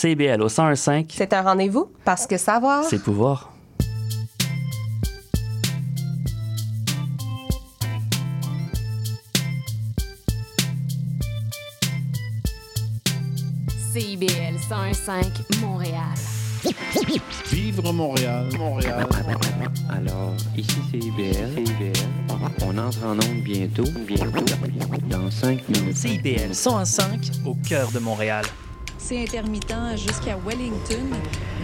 CIBL au 101.5, C'est un rendez-vous parce que savoir. c'est pouvoir. CIBL 101.5 Montréal. Vivre Montréal, Montréal. Alors, ici c'est IBL. CIBL. On entre en onde bientôt. Bientôt. Dans 5 minutes. CIBL 101.5 au cœur de Montréal. C'est intermittent jusqu'à Wellington.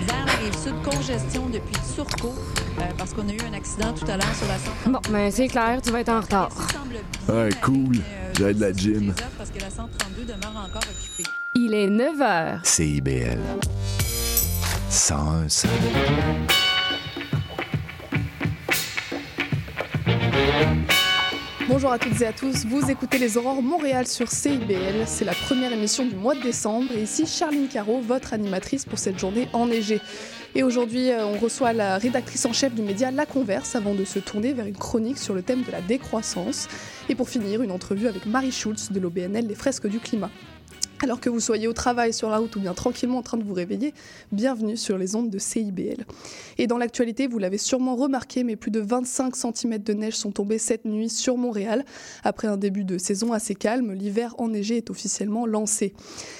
Vers la rive sud, congestion depuis Turcot, euh, parce qu'on a eu un accident tout à l'heure sur la 132. Bon, ben c'est clair, tu vas être en retard. Ouais, cool. mais, euh, J'ai de la gym. Parce que la 132 demeure encore occupée. Il est 9 h. CIBL. 101 Bonjour à toutes et à tous, vous écoutez les Aurores Montréal sur CIBL, c'est la première émission du mois de décembre et ici Charline Caro, votre animatrice pour cette journée enneigée. Et aujourd'hui, euh, on reçoit la rédactrice en chef du média La Converse avant de se tourner vers une chronique sur le thème de la décroissance. Et pour finir, une entrevue avec Marie Schulz de l'OBNL Les Fresques du Climat. Alors que vous soyez au travail, sur la route ou bien tranquillement en train de vous réveiller, bienvenue sur les ondes de CIBL. Et dans l'actualité, vous l'avez sûrement remarqué, mais plus de 25 cm de neige sont tombés cette nuit sur Montréal. Après un début de saison assez calme, l'hiver enneigé est officiellement lancé.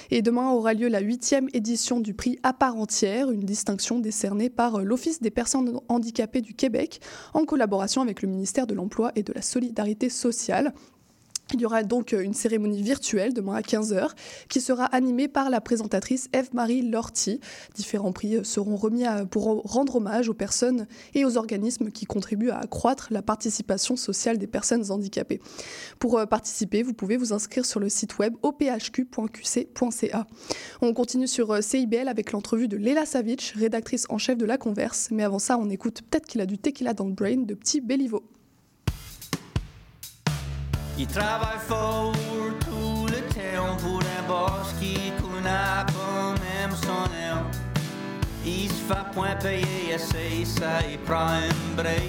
Et demain aura lieu la huitième édition du prix à part entière, une distinction décernée par l'Office des personnes handicapées du Québec, en collaboration avec le ministère de l'Emploi et de la Solidarité sociale. Il y aura donc une cérémonie virtuelle demain à 15h qui sera animée par la présentatrice Eve-Marie Lorty. Différents prix seront remis pour rendre hommage aux personnes et aux organismes qui contribuent à accroître la participation sociale des personnes handicapées. Pour euh, participer, vous pouvez vous inscrire sur le site web ophq.qc.ca. On continue sur euh, CIBL avec l'entrevue de Léla Savic, rédactrice en chef de La Converse. Mais avant ça, on écoute peut-être qu'il a du tequila dans le brain de Petit Béliveau. Il travaille fort tout le temps pour un boss qui connaît pas même son nom. Il se fait point payer assez, ça il prend un break.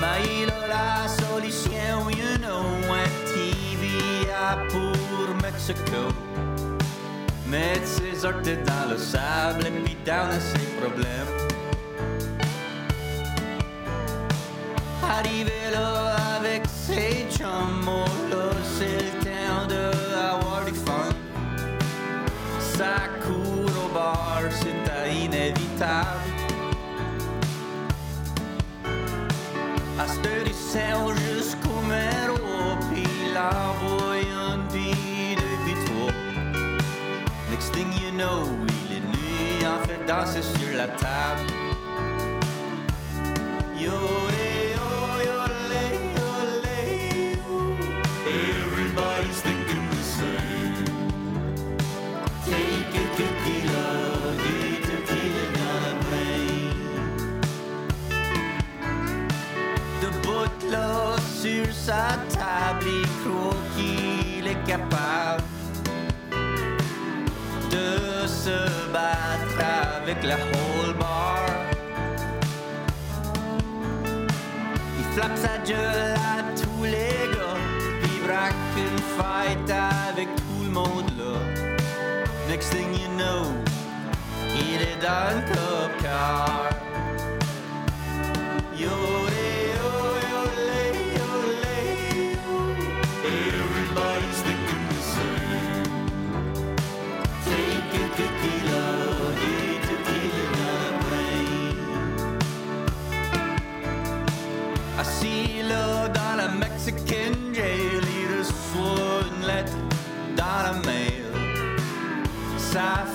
Mais il a la solution, you know, un TVA pour Mexico. Mettre ses orteils dans le sable et puis down ses problèmes. Arrivé là avec ses chums, c'est le temps de avoir du fun. Ça court au bar, c'est inévitable. À il sert jusqu'au métro, puis l'envoie une vie depuis. Next thing you know, il est nu, en fait danser sur la table. Yo, eh, sur sa table, il croit qu'il est capable de se battre avec la whole bar. Il flappe sa gueule à tous les gars, puis braque une fight avec tout le monde là. Next thing you know, il est dans le top car. Yo,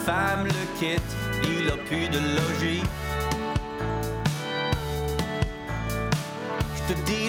femme le quitte, il a plus de logis. Je te dis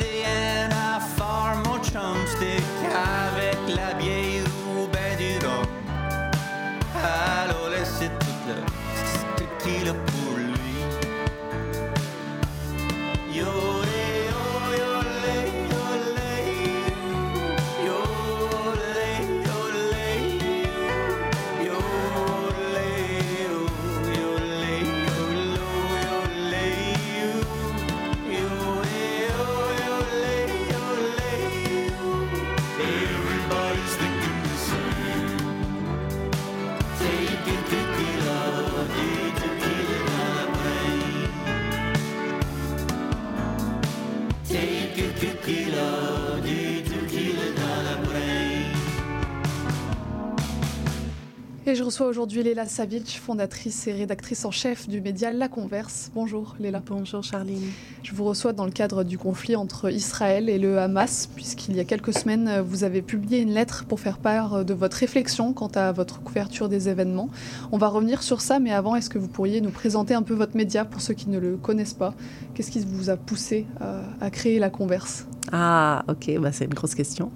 Je reçois aujourd'hui Léla Savic, fondatrice et rédactrice en chef du média La Converse. Bonjour Léla. Bonjour Charline. Je vous reçois dans le cadre du conflit entre Israël et le Hamas, puisqu'il y a quelques semaines, vous avez publié une lettre pour faire part de votre réflexion quant à votre couverture des événements. On va revenir sur ça, mais avant, est-ce que vous pourriez nous présenter un peu votre média pour ceux qui ne le connaissent pas? Qu'est-ce qui vous a poussé à, à créer La Converse? Ah, ok, bah, c'est une grosse question.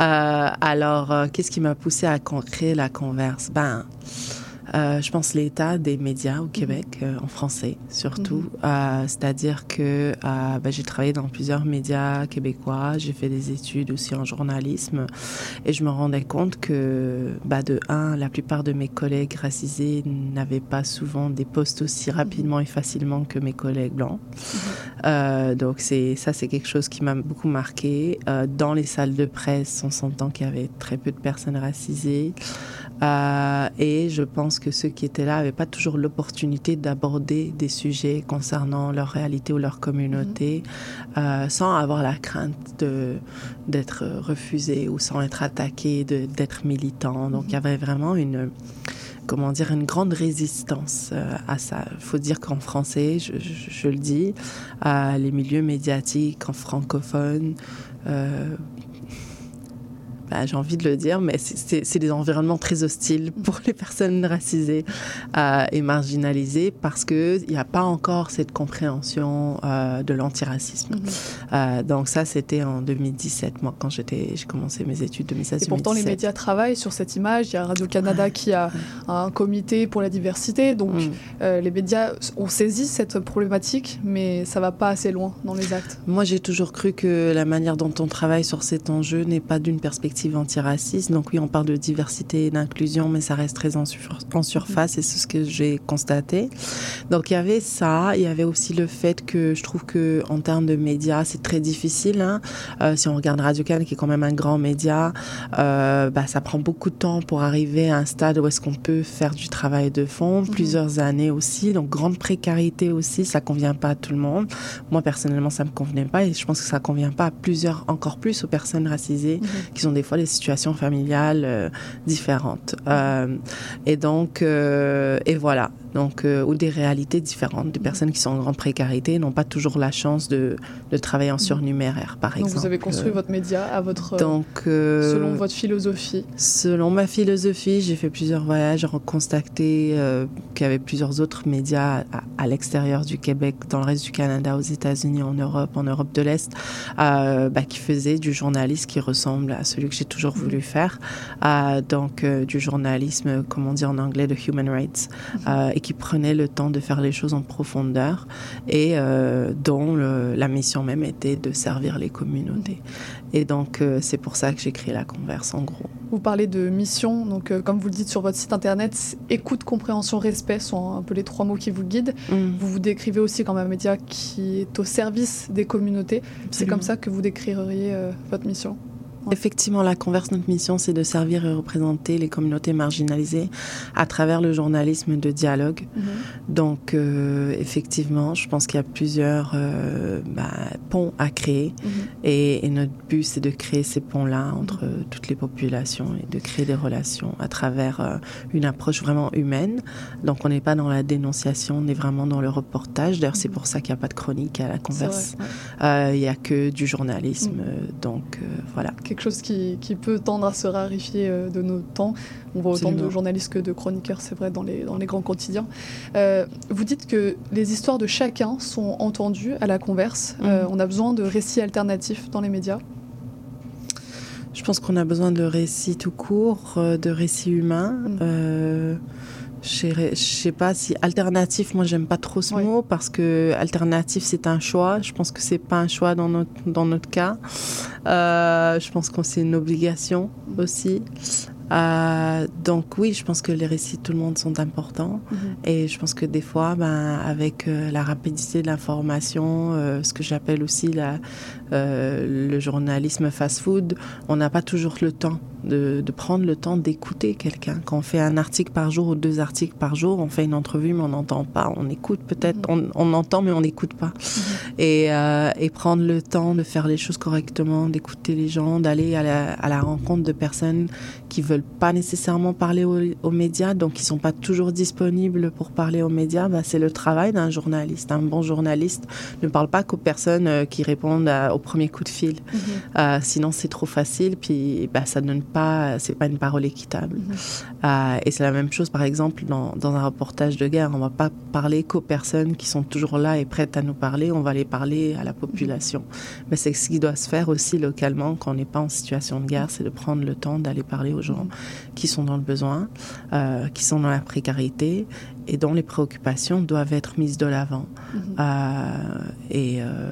Euh, alors, euh, qu'est-ce qui m'a poussé à créer La Converse? Ben, euh, je pense l'état des médias au Québec, euh, en français surtout. Mhm. Euh, C'est-à-dire que ben, j'ai travaillé dans plusieurs médias québécois, j'ai fait des études aussi en journalisme et je me rendais compte que, bah, de un, la plupart de mes collègues racisés n'avaient pas souvent des postes aussi rapidement et facilement que mes collègues blancs. Euh, donc c'est ça, c'est quelque chose qui m'a beaucoup marqué. Dans les salles de presse, on s'entend qu'il y avait très peu de personnes racisées. Euh, et je pense que ceux qui étaient là n'avaient pas toujours l'opportunité d'aborder des sujets concernant leur réalité ou leur communauté euh, sans avoir la crainte de d'être refusé ou sans être attaqué, de- d'être militant. Donc il y avait vraiment une comment dire une grande résistance euh, à ça. Il faut dire qu'en français, je, je- je le dis, euh, les milieux médiatiques en francophone. euh, bah, j'ai envie de le dire, mais c'est- des environnements très hostiles pour les personnes racisées euh, et marginalisées parce qu'il n'y a pas encore cette compréhension euh, de l'antiracisme. Euh, donc ça, c'était en 2017, moi, quand j'ai commencé mes études 2016 Et pourtant, les médias travaillent sur cette image. Il y a Radio-Canada qui a un comité pour la diversité. Donc, Mm. les médias ont saisi cette problématique, mais ça va pas assez loin dans les actes. Moi, j'ai toujours cru que la manière dont on travaille sur cet enjeu n'est pas d'une perspective antiraciste. Donc oui, on parle de diversité et d'inclusion, mais ça reste très en, sur- en surface et c'est ce que j'ai constaté. Donc il y avait ça, il y avait aussi le fait que je trouve que en termes de médias, c'est très difficile. hein. Euh, si on regarde Radio Canada, qui est quand même un grand média, euh, bah, ça prend beaucoup de temps pour arriver à un stade où est-ce qu'on peut faire du travail de fond, plusieurs années aussi. Donc grande précarité aussi, ça convient pas à tout le monde. Moi personnellement, ça me convenait pas et je pense que ça convient pas à plusieurs, encore plus aux personnes racisées qui ont des fois des situations familiales euh, différentes. Euh, et donc, euh, et voilà. Donc, euh, ou des réalités différentes. Des personnes qui sont en grande précarité n'ont pas toujours la chance de, de travailler en surnuméraire, par Donc, exemple. vous avez construit votre média à votre, Donc, euh, selon votre philosophie. Selon ma philosophie, j'ai fait plusieurs voyages, j'ai constaté euh, qu'il y avait plusieurs autres médias à, à l'extérieur du Québec, dans le reste du Canada, aux États-Unis, en Europe, en Europe de l'Est, euh, bah, qui faisaient du journalisme qui ressemble à celui que j'ai toujours voulu faire. Euh, donc, euh, du journalisme, comme on dit en anglais, de human rights, euh, et qui prenaient le temps de faire les choses en profondeur et euh, dont le- la mission même était de servir les communautés. Et donc, euh, c'est pour ça que j'ai créé la Converse, en gros. Vous parlez de mission, donc euh, comme vous le dites sur votre site internet, écoute, compréhension, respect sont un peu les trois mots qui vous guident. Vous vous décrivez aussi comme un média qui est au service des communautés. C'est comme ça que vous décririez votre mission? Effectivement, la Converse, notre mission, c'est de servir et représenter les communautés marginalisées à travers le journalisme de dialogue. Donc, euh, effectivement, je pense qu'il y a plusieurs euh, bah, ponts à créer. Et, et notre but, c'est de créer ces ponts-là entre euh, toutes les populations et de créer des relations à travers euh, une approche vraiment humaine. Donc, on n'est pas dans la dénonciation, on est vraiment dans le reportage. D'ailleurs, c'est pour ça qu'il n'y a pas de chronique à la Converse. Il n'y a que du journalisme. Mm. Donc, voilà. Quelque chose qui, qui peut tendre à se raréfier euh, de nos temps. On voit autant de journalistes que de chroniqueurs, c'est vrai, dans les, dans les grands quotidiens. Euh, vous dites que les histoires de chacun sont entendues à la converse. Mhm. Euh, on a besoin de récits alternatifs dans les médias. Je pense qu'on a besoin de récits tout court, de récits humains. Euh, je sais- je sais pas si alternatif, moi j'aime pas trop ce mot parce que alternatif c'est un choix. Je pense que c'est pas un choix dans notre dans notre cas. Euh, je pense que c'est une obligation aussi. Euh, donc oui, je pense que les récits de tout le monde sont importants et je pense que des fois, ben avec euh, la rapidité de l'information, euh, ce que j'appelle aussi la euh, le journalisme fast-food, on n'a pas toujours le temps de, de prendre le temps d'écouter quelqu'un. Quand on fait un article par jour ou deux articles par jour, on fait une entrevue mais on n'entend pas, on écoute peut-être, on, on entend mais on n'écoute pas. Et, euh, et prendre le temps de faire les choses correctement, d'écouter les gens, d'aller à la, à la rencontre de personnes qui veulent pas nécessairement parler aux, aux médias, donc qui sont pas toujours disponibles pour parler aux médias, bah, c'est le travail d'un journaliste. Un bon journaliste ne parle pas qu'aux personnes euh, qui répondent à- au premier coup de fil. Euh, sinon, c'est trop facile, puis bah, ça donne pas, c'est pas une parole équitable. Euh, et c'est la même chose, par exemple, dans, dans un reportage de guerre. On va pas parler qu'aux personnes qui sont toujours là et prêtes à nous parler. On va les parler à la population. Mais c'est ce qui doit se faire aussi localement quand on n'est pas en situation de guerre, c'est de prendre le temps d'aller parler aux gens qui sont dans le besoin, euh, qui sont dans la précarité et dont les préoccupations doivent être mises de l'avant. Euh, et, euh,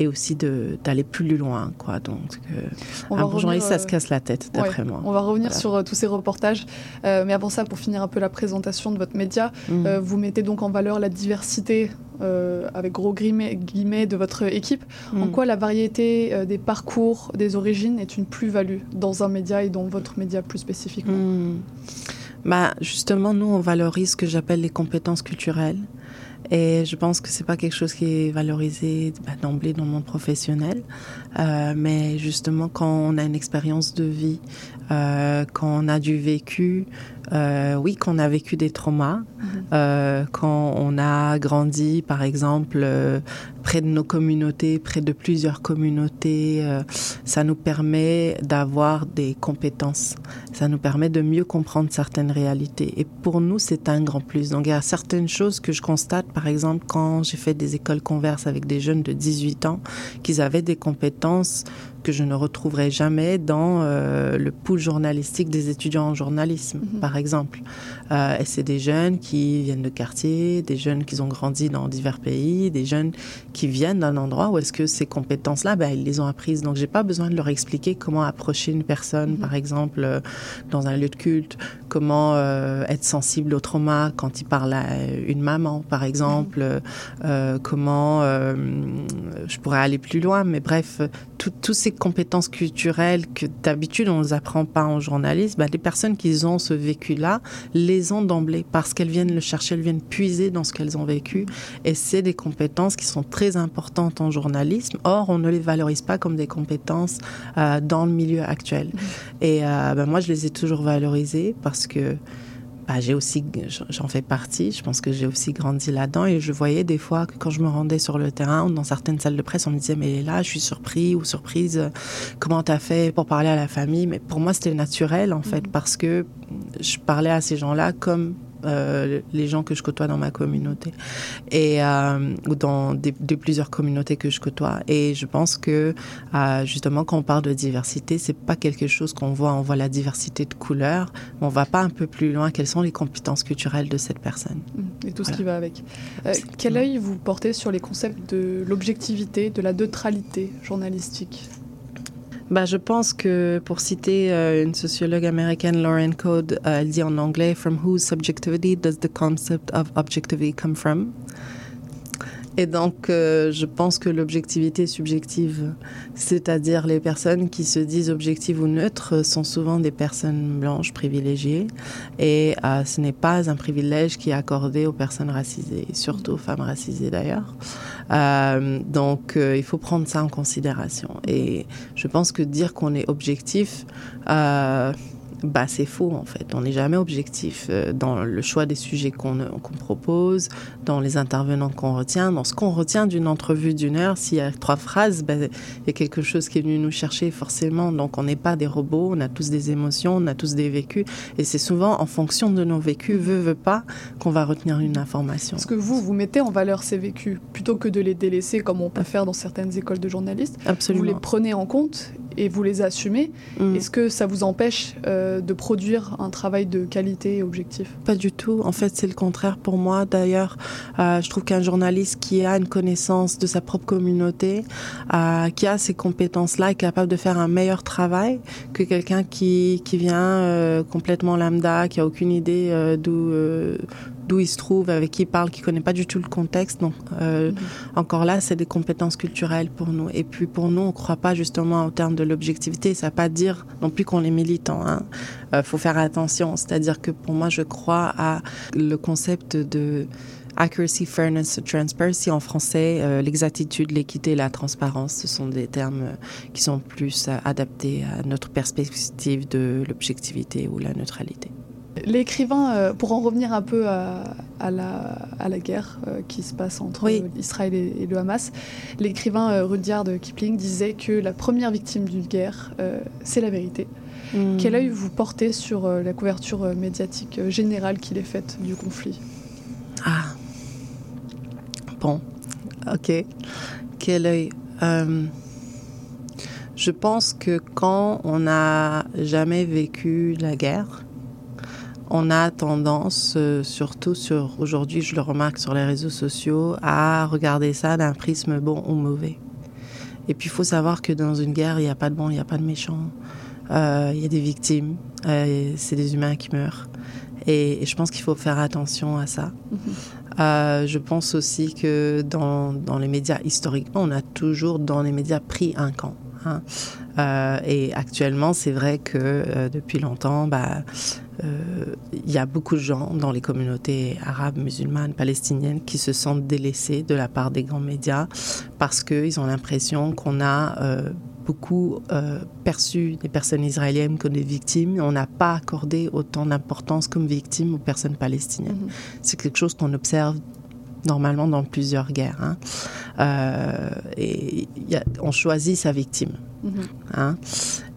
et aussi d'aller plus loin, quoi. Donc, euh, On un va bon revenir, journaliste, ça euh, se casse la tête, Ouais, d'après moi. On va revenir Voilà. sur euh, tous ces reportages. Euh, mais avant ça, pour finir un peu la présentation de votre média, euh, vous mettez donc en valeur la diversité, euh, avec gros guillemets, de votre équipe. En Mm. quoi la variété euh, des parcours, des origines est une plus-value dans un média et dans votre média plus spécifiquement? Hmm. Bah, justement, nous, on valorise ce que j'appelle les compétences culturelles. Et je pense que c'est pas quelque chose qui est valorisé bah, d'emblée dans le monde professionnel. Euh, mais justement, quand on a une expérience de vie, euh, quand on a du vécu, euh, oui, quand on a vécu des traumas, euh, quand on a grandi, par exemple, euh, près de nos communautés, près de plusieurs communautés, euh, ça nous permet d'avoir des compétences. Ça nous permet de mieux comprendre certaines réalités. Et pour nous, c'est un grand plus. Donc, il y a certaines choses que je constate, par exemple, quand j'ai fait des écoles converses avec des jeunes de 18 ans, qu'ils avaient des compétences que je ne retrouverai jamais dans euh, le pool journalistique des étudiants en journalisme, par exemple. Euh, et c'est des jeunes qui viennent de quartier, des jeunes qui ont grandi dans divers pays, des jeunes qui viennent d'un endroit où est-ce que ces compétences-là, ben, ils les ont apprises. Donc, j'ai pas besoin de leur expliquer comment approcher une personne, par exemple, euh, dans un lieu de culte, comment être sensible au trauma quand il parle à une maman, par exemple, euh, comment je pourrais aller plus loin, mais bref, toutes ces compétences culturelles que d'habitude on ne nous apprend pas en journalisme, ben, les personnes qui ont ce vécu-là les ont d'emblée parce qu'elles viennent le chercher, elles viennent puiser dans ce qu'elles ont vécu, et c'est des compétences qui sont très importantes en journalisme. Or, on ne les valorise pas comme des compétences euh, dans le milieu actuel. Et euh, ben, moi, je les ai toujours valorisées parce que bah, j'ai aussi, j'en fais partie. Je pense que j'ai aussi grandi là-dedans et je voyais des fois que quand je me rendais sur le terrain ou dans certaines salles de presse, on me disait mais là, je suis surpris ou surprise. Comment t'as fait pour parler à la famille? Mais pour moi, c'était naturel en fait parce que je parlais à ces gens-là comme euh, les gens que je côtoie dans ma communauté. Et euh, ou dans des, de plusieurs communautés que je côtoie. Et je pense que euh, justement quand on parle de diversité c'est pas quelque chose qu'on voit. On voit la diversité de couleurs mais on va pas un peu plus loin. Quelles sont les compétences culturelles de cette personne? Et tout Voilà. ce qui va avec. Quel œil vous portez sur les concepts de l'objectivité de la neutralité journalistique? Bah, je pense que pour citer euh, une sociologue américaine, Lauren Code, euh, elle dit en anglais From whose subjectivity does the concept of objectivity come from? Et donc, euh, je pense que l'objectivité subjective. C'est-à-dire, les personnes qui se disent objectives ou neutres sont souvent des personnes blanches privilégiées. Et euh, ce n'est pas un privilège qui est accordé aux personnes racisées, surtout aux femmes racisées d'ailleurs. Euh, donc, il faut prendre ça en considération. Et je pense que dire qu'on est objectif, bah, c'est faux en fait. On n'est jamais objectif euh, dans le choix des sujets qu'on qu'on propose, dans les intervenants qu'on retient, dans ce qu'on retient d'une entrevue d'une heure. S'il y a trois phrases, bah, il y a quelque chose qui est venu nous chercher forcément. Donc on n'est pas des robots, on a tous des émotions, on a tous des vécus. Et c'est souvent en fonction de nos vécus, veut, veut pas, qu'on va retenir une information. Est-ce que vous, vous mettez en valeur ces vécus plutôt que de les délaisser comme on peut faire dans certaines écoles de journalistes Absolument. Vous les prenez en compte et vous les assumez. Mm. Est-ce que ça vous empêche euh, de produire un travail de qualité et objectif? Pas du tout. En fait, c'est le contraire pour moi. D'ailleurs, euh, je trouve qu'un journaliste qui a une connaissance de sa propre communauté, euh, qui a ces compétences-là, est capable de faire un meilleur travail que quelqu'un qui, qui vient complètement lambda, qui a aucune idée d'où d'où il se trouve, avec qui il parle, qui connaît pas du tout le contexte. Donc, euh, encore là, c'est des compétences culturelles pour nous. Et puis pour nous, on croit pas justement au terme de l'objectivité. Ça ne veut pas dire non plus qu'on est militant. Hein. Euh, faut faire attention. C'est-à-dire que pour moi, je crois à le concept de accuracy, fairness, transparency en français, euh, l'exactitude, l'équité la transparence, ce sont des termes euh, qui sont plus adaptés à notre perspective de l'objectivité ou la neutralité. L'écrivain, pour en revenir un peu à, la, à la, guerre qui se passe entre Israël et, le Hamas, l'écrivain Rudyard Kipling disait que la première victime d'une guerre, c'est la vérité. Hmm. Quel œil vous portez sur la couverture médiatique générale qu'il est faite du conflit? Ah, Bon, ok. Quel œil euh, Je pense que quand on n'a jamais vécu la guerre, on a tendance, euh, surtout sur aujourd'hui, je le remarque sur les réseaux sociaux, à regarder ça d'un prisme bon ou mauvais. Et puis il faut savoir que dans une guerre, il n'y a pas de bon, il n'y a pas de méchant. Euh, il y a des victimes, c'est des humains qui meurent. Et, je pense qu'il faut faire attention à ça. Mm-hmm. Euh, je pense aussi que dans, dans, les médias, historiquement, on a toujours dans les médias pris un camp. Hein. Euh, et actuellement, c'est vrai que euh, depuis longtemps, bah, il y a beaucoup de gens dans les communautés arabes, musulmanes, palestiniennes qui se sentent délaissés de la part des grands médias parce qu'ils ont l'impression qu'on a beaucoup euh, perçu des personnes israéliennes comme des victimes. On n'a pas accordé autant d'importance comme victimes aux personnes palestiniennes. Mhm. C'est quelque chose qu'on observe normalement dans plusieurs guerres. Hein. Euh, et on choisit sa victime. Mhm. Hein.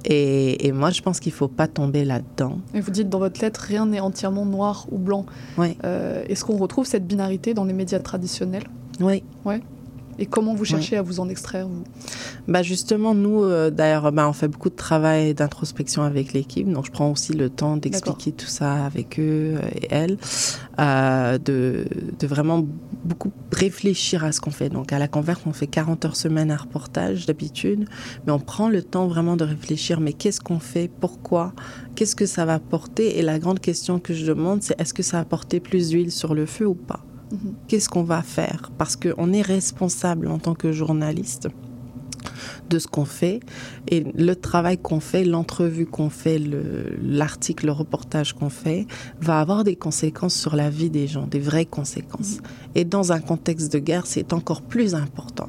Et, moi, je pense qu'il ne faut pas tomber là-dedans. Et vous dites dans votre lettre, rien n'est entièrement noir ou blanc. Oui. Euh, est-ce qu'on retrouve cette binarité dans les médias traditionnels? Oui. Ouais. Et comment vous cherchez à vous en extraire vous? Bah Justement, nous, euh, d'ailleurs, bah, on fait beaucoup de travail d'introspection avec l'équipe. Donc, je prends aussi le temps d'expliquer tout ça avec eux et elles, euh, de, de, vraiment beaucoup réfléchir à ce qu'on fait. Donc, à la converte, on fait 40 heures semaine à reportage d'habitude, mais on prend le temps vraiment de réfléchir. Mais qu'est-ce qu'on fait? Pourquoi? Qu'est-ce que ça va porter? Et la grande question que je demande, c'est est-ce que ça va porter plus d'huile sur le feu ou pas? Mhm. Qu'est-ce qu'on va faire? Parce qu'on est responsable en tant que journaliste de ce qu'on fait et le travail qu'on fait, l'entrevue qu'on fait, l'article, le, reportage qu'on fait va avoir des conséquences sur la vie des gens, des vraies conséquences. Et dans un contexte de guerre, c'est encore plus important.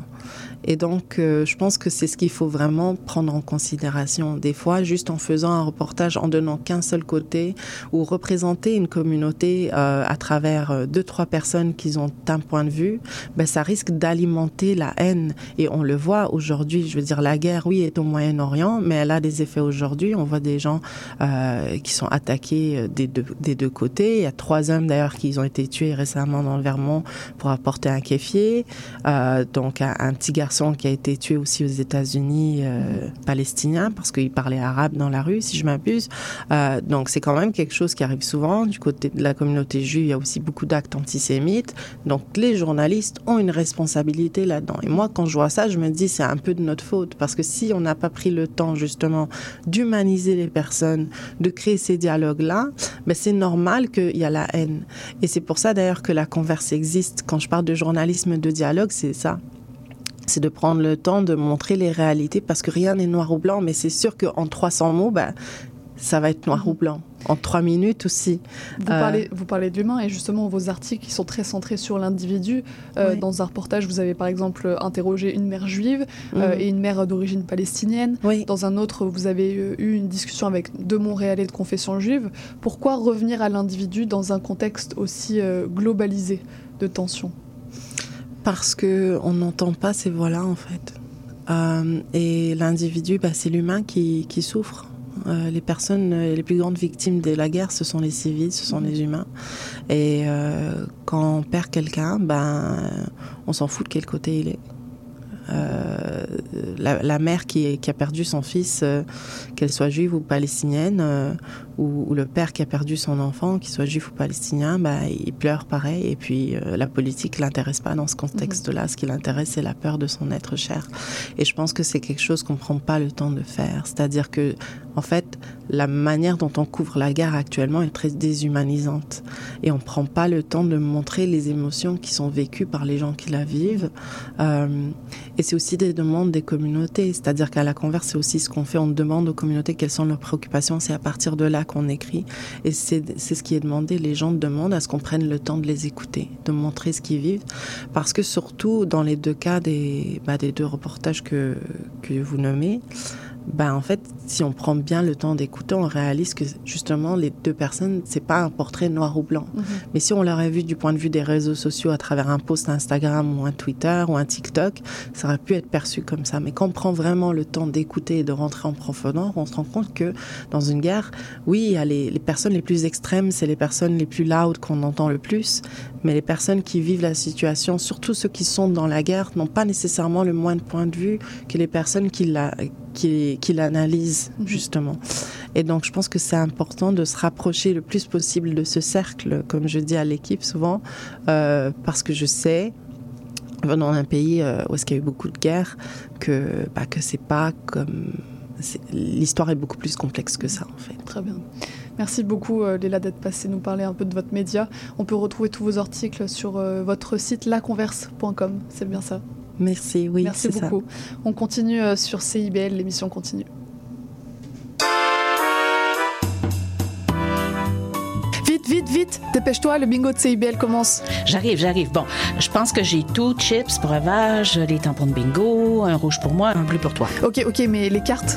Et donc, euh, je pense que c'est ce qu'il faut vraiment prendre en considération. Des fois, juste en faisant un reportage, en donnant qu'un seul côté, ou représenter une communauté euh, à travers euh, deux, trois personnes qui ont un point de vue, ben, ça risque d'alimenter la haine. Et on le voit aujourd'hui. Je veux dire, la guerre, oui, est au Moyen-Orient, mais elle a des effets aujourd'hui. On voit des gens qui sont attaqués des deux, côtés. Il y a trois hommes d'ailleurs qui ont été tués récemment dans le Vermont pour apporter un kéfier. Donc, un petit garçon qui a été tué aussi aux États-Unis euh, palestinien parce qu'il parlait arabe dans la rue, si je m'abuse. Euh, donc c'est quand même quelque chose qui arrive souvent. Du côté de la communauté juive, il y a aussi beaucoup d'actes antisémites. Donc les journalistes ont une responsabilité là-dedans. Et moi, quand je vois ça, je me dis c'est un peu de notre faute parce que si on n'a pas pris le temps justement d'humaniser les personnes, de créer ces dialogues-là, ben c'est normal qu'il y a la haine. Et c'est pour ça d'ailleurs que la converse existe. Quand je parle de journalisme de dialogue, c'est ça c'est de prendre le temps de montrer les réalités parce que rien n'est noir ou blanc, mais c'est sûr qu'en 300 mots, ben, ça va être noir ou blanc. En trois minutes aussi. Vous, euh, parlez, l'humain et justement vos articles qui sont très centrés sur l'individu. Euh, dans un reportage, vous avez par exemple interrogé une mère juive euh, mhm. et une mère d'origine palestinienne. Dans un autre, vous avez eu une discussion avec deux Montréalais de confession juive. Pourquoi revenir à l'individu dans un contexte aussi globalisé de tension? Parce que on n'entend pas ces voix-là en fait. Euh, et l'individu, bah, c'est l'humain qui, qui, souffre. Euh, les personnes, euh, les plus grandes victimes de la guerre, ce sont les civils, ce sont les humains. Et euh, quand on perd quelqu'un, ben, on s'en fout de quel côté il est. Euh, la, mère qui, a perdu son fils, euh, qu'elle soit juive ou palestinienne, euh, ou, ou, le père qui a perdu son enfant, qu'il soit juif ou palestinien, bah, il pleure pareil. Et puis la politique l'intéresse pas dans ce contexte-là. Ce qui l'intéresse, c'est la peur de son être cher. Et je pense que c'est quelque chose qu'on prend pas le temps de faire. C'est-à-dire que en fait, la manière dont on couvre la guerre actuellement est très déshumanisante. Et on ne prend pas le temps de montrer les émotions qui sont vécues par les gens qui la vivent. Euh, et c'est aussi des demandes des communautés. C'est-à-dire qu'à la converse, c'est aussi ce qu'on fait. On demande aux communautés quelles sont leurs préoccupations. C'est à partir de là qu'on écrit. Et c'est ce qui est demandé. Les gens demandent à ce qu'on prenne le temps de les écouter, de montrer ce qu'ils vivent. Parce que surtout, dans les deux cas des, bah, des deux reportages que, que vous nommez, ben en fait, si on prend bien le temps d'écouter, on réalise que justement les deux personnes, c'est pas un portrait noir ou blanc. Mhm. Mais si on l'aurait vu du point de vue des réseaux sociaux à travers un post Instagram ou un Twitter ou un TikTok, ça aurait pu être perçu comme ça. Mais quand on prend vraiment le temps d'écouter et de rentrer en profondeur, on se rend compte que dans une guerre, oui, il y a les, les personnes les plus extrêmes, c'est les personnes les plus loud qu'on entend le plus, mais les personnes qui vivent la situation, surtout ceux qui sont dans la guerre, n'ont pas nécessairement le moins de point de vue que les personnes qui la qui, qui l'analyse mhm. justement. Et donc je pense que c'est important de se rapprocher le plus possible de ce cercle, comme je dis à l'équipe souvent, euh, parce que je sais venant d'un pays euh, où est-ce qu'il y a eu beaucoup de guerres, que bah, que c'est pas comme l'histoire est beaucoup plus complexe que ça en fait. Très bien. Merci beaucoup euh, Léla d'être passée nous parler un peu de votre média. On peut retrouver tous vos articles sur votre site laconverse.com, c'est bien ça? Merci, oui. Merci beaucoup. On continue euh, sur CIBL, l'émission continue. Vite, vite, vite, dépêche-toi, le bingo de CIBL commence. J'arrive, j'arrive. Bon, je pense que j'ai tout, chips, breuvage, les tampons de bingo, un rouge pour moi, un bleu pour toi. Ok, ok, mais les cartes?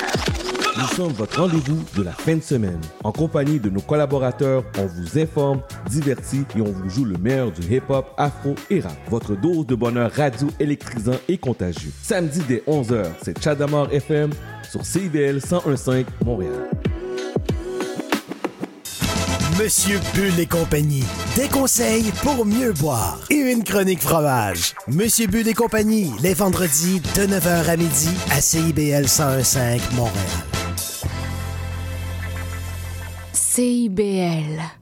sommes votre rendez-vous de la fin de semaine. En compagnie de nos collaborateurs, on vous informe, divertit et on vous joue le meilleur du hip-hop, afro et rap. Votre dose de bonheur radio électrisant et contagieux. Samedi dès 11h, c'est Chadamar FM sur CIBL 101.5 Montréal. Monsieur Bull et compagnie. Des conseils pour mieux boire. Et une chronique fromage. Monsieur Bull et compagnie, les vendredis de 9h à midi à CIBL 101.5 Montréal. CIBL.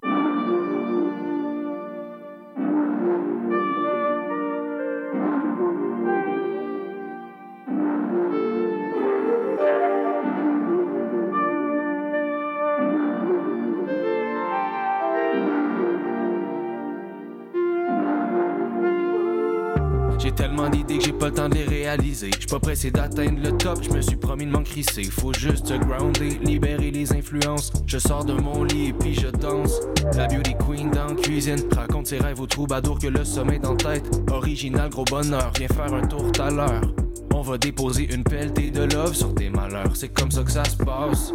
Temps de les réaliser. J'suis pas pressé d'atteindre le top, je me suis promis de m'en crisser. Faut juste grounder, libérer les influences. Je sors de mon lit et puis je danse. La beauty queen dans la cuisine raconte ses rêves aux troubadours que le sommeil dans tête. Original, gros bonheur, viens faire un tour tout à l'heure. On va déposer une pelletée de love sur tes malheurs, c'est comme ça que ça se passe.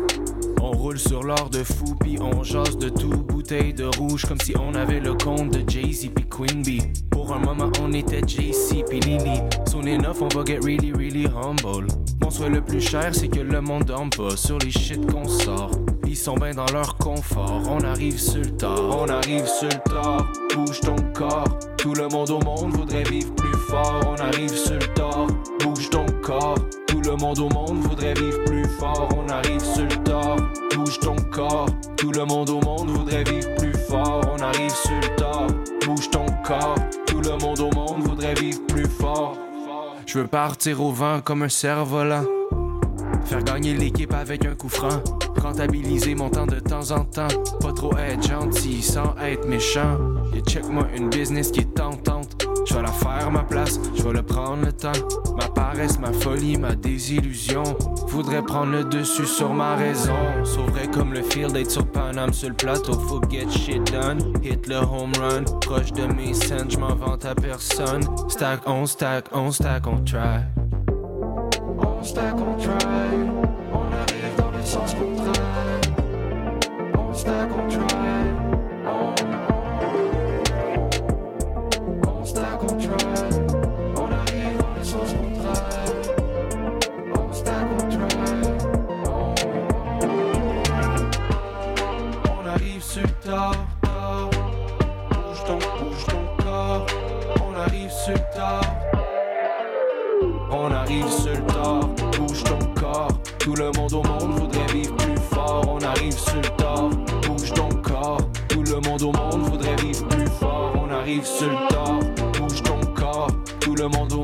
On roule sur l'or de fou, puis on jase de tout. Bouteille de rouge, comme si on avait le compte de Jay-Z puis Queen Bee. Pour un moment, on était JC puis Lily. Sonner neuf, on va get really, really humble. Mon souhait le plus cher, c'est que le monde dorme pas sur les shit qu'on sort. Ils sont bien dans leur confort. On arrive sur le tard, on arrive sur le tard. Bouge ton corps. Tout le monde au monde voudrait vivre plus fort. On arrive sur le tard, bouge ton corps. Tout le monde au monde voudrait vivre plus fort. On arrive sur le tard, bouge ton corps. Tout le monde au monde voudrait vivre plus fort. On arrive sur le tard, bouge ton corps. Le monde au monde voudrait vivre plus fort. Je veux partir au vent comme un cerf-volant. Faire gagner l'équipe avec un coup franc. Rentabiliser mon temps de temps en temps. Pas trop être gentil sans être méchant. Et check-moi une business qui est tentante. Je vais la faire ma place, je vais le prendre le temps. Ma paresse, ma folie, ma désillusion. Voudrais prendre le dessus sur ma raison. Sauverait comme le field d'être sur Paname sur le plateau. Faut get shit done. Hit le home run. Proche de mes scènes, je m'en vante à personne. Stack, on stack, on stack, on try. On stack, on try. On arrive dans le sens contraire. On stack, on try. On arrive sur le tard, bouge ton corps. Tout le monde au monde voudrait vivre plus fort. On arrive sur le tard, bouge ton corps. Tout le monde au monde voudrait vivre plus fort. On arrive sur le tard, bouge ton corps. Tout le monde au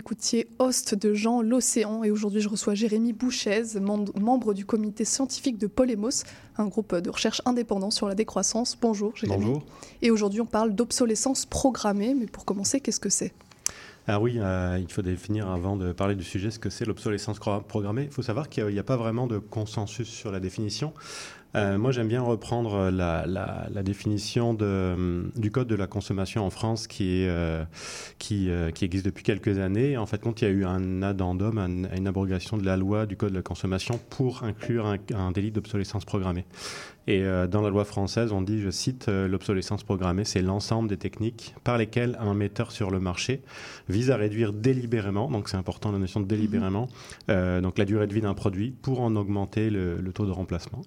écoutiez Host de Jean L'Océan. Et aujourd'hui, je reçois Jérémy Bouchez, mem- membre du comité scientifique de Polemos, un groupe de recherche indépendant sur la décroissance. Bonjour, Jérémy. Bonjour. Et aujourd'hui, on parle d'obsolescence programmée. Mais pour commencer, qu'est-ce que c'est? Ah oui, euh, il faut définir avant de parler du sujet ce que c'est l'obsolescence programmée. Il faut savoir qu'il n'y a, pas vraiment de consensus sur la définition. Euh, moi, j'aime bien reprendre la, la- la définition de, hum, du code de la consommation en France qui, est, euh, qui, euh, qui existe depuis quelques années. En fait, il y a eu un addendum, un- une abrogation de la loi du code de la consommation pour inclure un, un délit d'obsolescence programmée. Et euh, dans la loi française, on dit, je cite, euh, l'obsolescence programmée, c'est l'ensemble des techniques par lesquelles un metteur sur le marché vise à réduire délibérément, donc c'est important la notion de délibérément, euh, donc la durée de vie d'un produit pour en augmenter le, le taux de remplacement.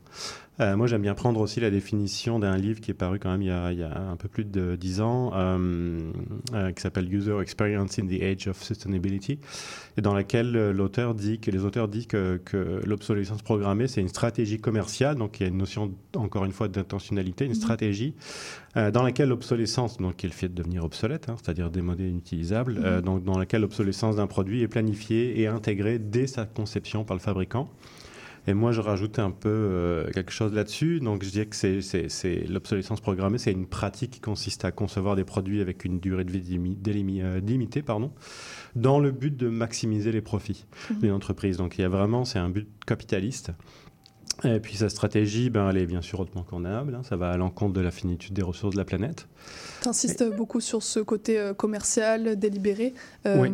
Euh, moi, j'aime bien prendre aussi la définition d'un livre qui est paru quand même il y a, il y a un peu plus de dix ans, euh, euh, qui s'appelle User Experience in the Age of Sustainability, et dans laquelle l'auteur dit que les auteurs disent que, que l'obsolescence programmée, c'est une stratégie commerciale, donc il y a une notion encore une fois d'intentionnalité, une Mhm. stratégie dans laquelle l'obsolescence, donc qui est le fait de devenir obsolète, hein, c'est-à-dire démodé, inutilisable, Mhm. donc dans laquelle l'obsolescence d'un produit est planifiée et intégrée dès sa conception par le fabricant. Et moi, je rajoutais un peu euh, quelque chose là-dessus. Donc, je dirais que c'est, l'obsolescence programmée, c'est une pratique qui consiste à concevoir des produits avec une durée de vie euh, limitée, pardon, dans le but de maximiser les profits Mhm. d'une entreprise. Donc, il y a vraiment, c'est un but capitaliste. Et puis sa stratégie, ben, elle est bien sûr hautement condamnable. hein. Ça va à l'encontre de la finitude des ressources de la planète. Tu insistes beaucoup sur ce côté euh, commercial, délibéré. Euh, Oui.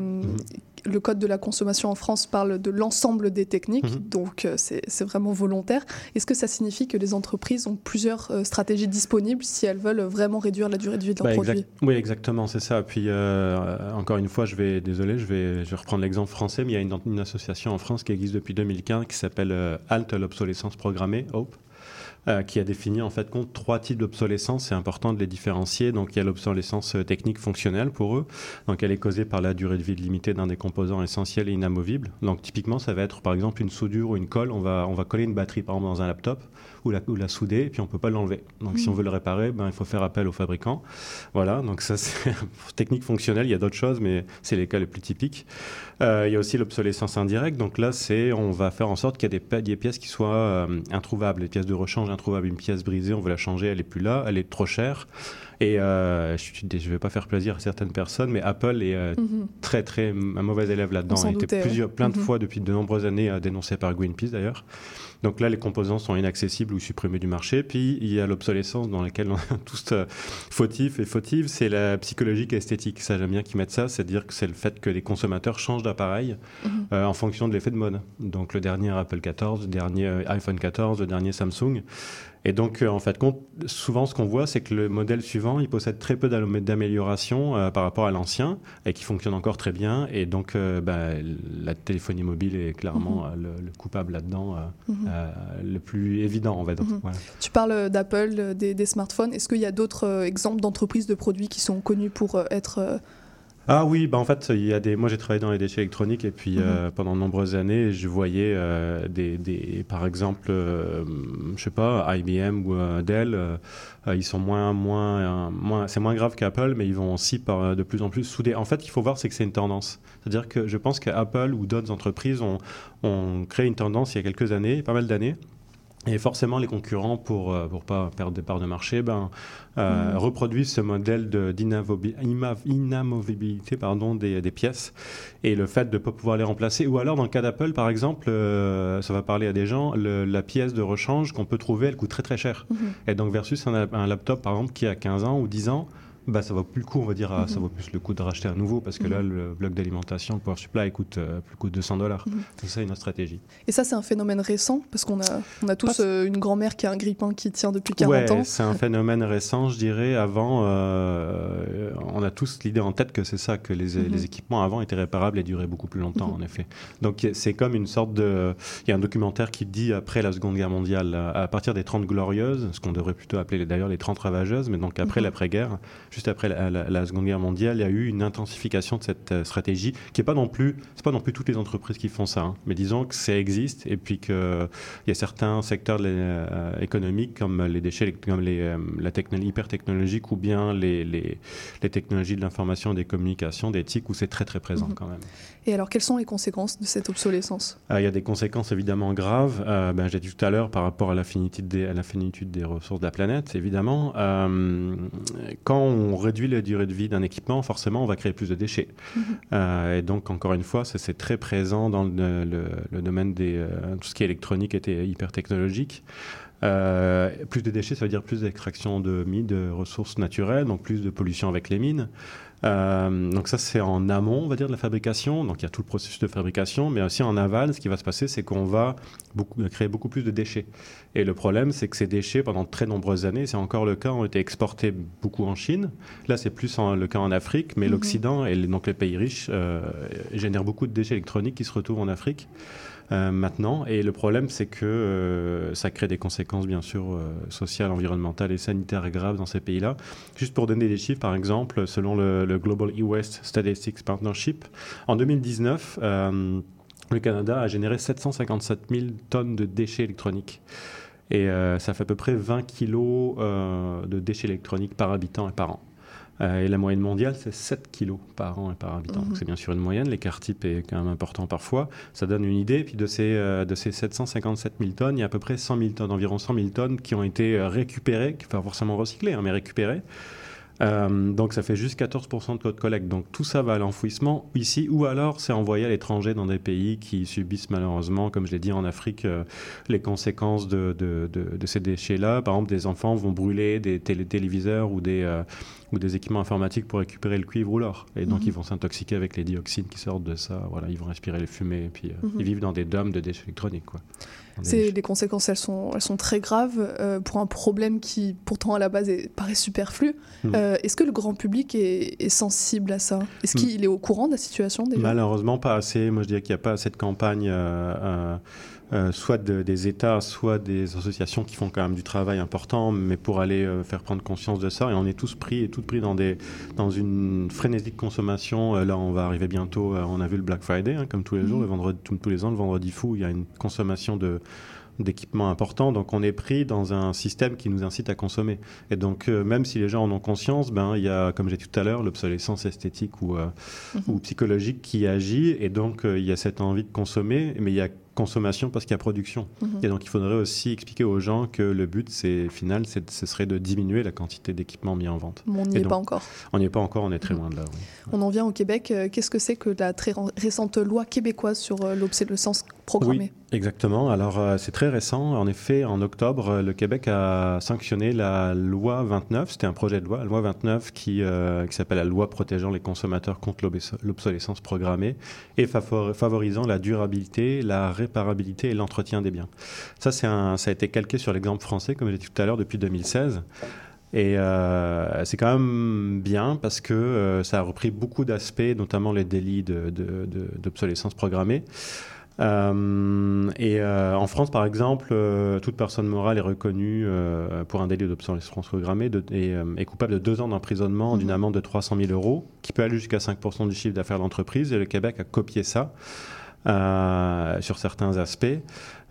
Le code de la consommation en France parle de l'ensemble des techniques, Mhm. donc euh, c'est vraiment volontaire. Est-ce que ça signifie que les entreprises ont plusieurs euh, stratégies disponibles si elles veulent vraiment réduire la durée de vie de leur Bah, produit Oui, exactement, c'est ça. Puis, euh, encore une fois, je vais, désolé, je vais, je vais reprendre l'exemple français, mais il y a une, une association en France qui existe depuis 2015 qui s'appelle euh, Halte l'obsolescence programmée, HOPE. Euh, qui a défini en fait compte trois types d'obsolescence. C'est important de les différencier. Donc il y a l'obsolescence euh, technique fonctionnelle pour eux. Donc elle est causée par la durée de vie limitée d'un des composants essentiels et inamovibles. Donc typiquement ça va être par exemple une soudure ou une colle. On va on va coller une batterie par exemple dans un laptop ou la, ou la souder et puis on peut pas l'enlever. Donc si on veut le réparer, ben il faut faire appel au fabricant. Voilà. Donc ça c'est technique fonctionnelle. Il y a d'autres choses, mais c'est les cas les plus typiques. Euh, il y a aussi l'obsolescence indirecte. Donc là, c'est on va faire en sorte qu'il y ait des, pièces qui soient euh, introuvables, des pièces de rechange introuvables. Une pièce brisée, on veut la changer, elle est plus là, elle est trop chère. Et euh, je ne vais pas faire plaisir à certaines personnes, mais Apple est euh, Mhm. très très un mauvais élève là-dedans. Il a été doutait, plusieurs, plein de Mhm. fois depuis de nombreuses années euh, dénoncé par Greenpeace d'ailleurs. Donc là, les composants sont inaccessibles ou supprimés du marché. Puis il y a l'obsolescence dans laquelle on est tous euh, fautifs et fautives. C'est la psychologique et esthétique. Ça, j'aime bien qu'ils mettent ça. C'est-à-dire que c'est le fait que les consommateurs changent d'appareil Mhm. euh, en fonction de l'effet de mode. Donc le dernier Apple 14, le dernier euh, iPhone 14, le dernier Samsung. Et donc, euh, en fait, souvent, ce qu'on voit, c'est que le modèle suivant, il possède très peu d'am- d'amélioration euh, par rapport à l'ancien et qui fonctionne encore très bien. Et donc, euh, bah, la téléphonie mobile est clairement Mhm. le, le coupable là-dedans, euh, Mhm. le plus évident, on va dire. Mhm. Voilà. Tu parles d'Apple, des, des smartphones. Est-ce qu'il y a d'autres exemples d'entreprises de produits qui sont connus pour être Ah oui, bah en fait, il y a des. Moi, j'ai travaillé dans les déchets électroniques et puis Mhm. euh, pendant de nombreuses années, je voyais euh, des, des, par exemple, euh, je sais pas, IBM ou euh, Dell, ils sont moins, moins, moins. C'est moins grave qu'Apple, mais ils vont aussi par, de plus en plus souder. En fait, il faut voir, c'est que c'est une tendance. C'est-à-dire que je pense qu'Apple ou d'autres entreprises ont, ont créé une tendance il y a quelques années, pas mal d'années. Et forcément, les concurrents, pour ne pour pas perdre des parts de marché, ben, euh, Mhm. reproduisent ce modèle de- d'inavobi- ima- inamovibilité pardon, des, des pièces et le fait de ne pas pouvoir les remplacer. Ou alors, dans le cas d'Apple, par exemple, euh, ça va parler à des gens, le- la pièce de rechange qu'on peut trouver, elle coûte très très cher. Mhm. Et donc, versus un, un laptop, par exemple, qui a 15 ans ou 10 ans, bah, ça vaut plus le coup, on va dire, à- ça Mhm. vaut plus le coup de racheter un nouveau parce que Mhm. là, le bloc d'alimentation, le power supply, coûte euh, plus coûte 200 dollars. Mhm. C'est ça une autre stratégie. Et ça, c'est un phénomène récent, parce qu'on a, on a tous euh, une grand-mère qui a un grippin qui tient depuis 40 ouais, ans. c'est un phénomène récent, je dirais. Avant, euh, on a tous l'idée en tête que c'est ça, que les, Mhm. les équipements avant étaient réparables et duraient beaucoup plus longtemps, en effet. Donc c'est comme une sorte de... Il y a un documentaire qui dit, après la Seconde Guerre mondiale, à partir des 30 glorieuses, ce qu'on devrait plutôt appeler d'ailleurs les 30 ravageuses, mais donc après l'après-guerre, juste après la, la- la Seconde Guerre mondiale, il y a eu une intensification de cette euh, stratégie, qui est pas non plus... C'est pas non plus toutes les entreprises qui font ça, hein, mais disons que ça existe, et puis qu'il y a certains secteurs euh, économiques, comme les déchets, comme les, euh, la technologie hyper technologique, ou bien les, les, les technologies de l'information et des communications, des TIC, où c'est très très présent Mhm. quand même. Et alors, quelles sont les conséquences de cette obsolescence? Euh, il y a des conséquences évidemment graves. Euh, ben, J'ai dit tout à l'heure par rapport à la finitude des, à la finitude des ressources de la planète, évidemment. Euh, quand on réduit la durée de vie d'un équipement, forcément, on va créer plus de déchets. Mhm. Euh, et donc, encore une fois, ça, c'est très présent dans le, le- le domaine des euh, tout ce qui est électronique et hyper technologique. Euh, plus de déchets, ça veut dire plus d'extraction de mines, de ressources naturelles, donc plus de pollution avec les mines. Euh, donc ça, c'est en amont, on va dire, de la fabrication. Donc il y a tout le processus de fabrication, mais aussi en aval, ce qui va se passer, c'est qu'on va beaucoup, créer beaucoup plus de déchets. Et le problème, c'est que ces déchets, pendant très nombreuses années, c'est encore le cas, ont été exportés beaucoup en Chine. Là, c'est plus en- le cas en Afrique, mais Mhm. l'Occident et donc les pays riches euh, génèrent beaucoup de déchets électroniques qui se retrouvent en Afrique. Euh, maintenant. Et le problème, c'est que euh, ça crée des conséquences, bien sûr, euh, sociales, environnementales et sanitaires graves dans ces pays-là. Juste pour donner des chiffres, par exemple, selon le, le Global E-Waste Statistics Partnership, en 2019, euh, le Canada a généré 757 000 tonnes de déchets électroniques. Et ça fait à peu près 20 kilos de déchets électroniques par habitant et par an. Euh, et la moyenne mondiale, c'est 7 kilos par an et par habitant. Mhm. Donc c'est bien sûr une moyenne. L'écart type est quand même important parfois. Ça donne une idée. Puis de ces, euh, de ces 757 000 tonnes, il y a à peu près 100 000 tonnes, environ 100 000 tonnes qui ont été euh, récupérées, pas forcément recyclées, hein, mais récupérées. Euh, donc ça fait juste 14% de taux de collecte. Donc tout ça va à l'enfouissement ici, ou alors c'est envoyé à l'étranger dans des pays qui subissent malheureusement, comme je l'ai dit en Afrique, euh, les conséquences de, de- de- de ces déchets-là. Par exemple, des enfants vont brûler des télé- téléviseurs ou des, euh, ou des équipements informatiques pour récupérer le cuivre ou l'or. Et donc Mhm. ils vont s'intoxiquer avec les dioxines qui sortent de ça. Voilà, ils vont respirer les fumées, et puis Mhm. ils vivent dans des dômes de déchets électroniques. Quoi. C'est les conséquences, elles sont, elles sont très graves euh, pour un problème qui, pourtant à la base, est- paraît superflu. Mm. Euh, Est-ce que le grand public est, est sensible à ça? Est-ce Mm. qu'il est au courant de la situation déjà? Malheureusement, pas assez. Moi, je dirais qu'il n'y a pas assez de campagnes, euh, euh, soit de- des États, soit des associations qui font quand même du travail important, mais pour aller euh, faire prendre conscience de ça. Et on est tous pris et toutes pris dans, des, dans une frénésie de consommation. Euh, là, on va arriver bientôt. on a vu le Black Friday, hein, comme tous les jours, Mhm. le vendredi, tous- tous les ans, le vendredi fou, il y a une consommation de d'équipements importants, donc on est pris dans un système qui nous incite à consommer. Et donc, euh, même si les gens en ont conscience, ben, il y a, comme j'ai dit tout à l'heure, l'obsolescence esthétique ou, euh, ou psychologique qui agit, et donc euh, il y a cette envie de consommer, mais il y a consommation parce qu'il y a production. Mhm. Et donc il faudrait aussi expliquer aux gens que le but, c'est final, c'est- ce serait de diminuer la quantité d'équipements mis en vente. Mais on n'y est donc, pas encore. On n'y est pas encore, on est très loin de là. oui. On en vient au Québec. Euh, Qu'est-ce que c'est que la très récente loi québécoise sur euh, l'obsolescence programmée Oui, exactement. Alors, euh, c'est très récent. En effet, en octobre, le Québec a sanctionné la loi 29. C'était un projet de loi, la loi 29, qui, euh, qui s'appelle la loi protégeant les consommateurs contre l'obsolescence programmée et favor- favorisant la durabilité, la réparabilité et l'entretien des biens. Ça, c'est un, ça a été calqué sur l'exemple français, comme j'ai dit tout à l'heure, depuis 2016. Et euh, c'est quand même bien parce que euh, ça a repris beaucoup d'aspects, notamment les délits de- de- de- d'obsolescence programmée. Euh, et en France, par exemple, toute personne morale est reconnue pour un délit d'obsolescence programmée de- et est coupable de deux ans d'emprisonnement, d'une amende de 300 000 euros, qui peut aller jusqu'à 5% du chiffre d'affaires de l'entreprise. Et le Québec a copié ça sur certains aspects.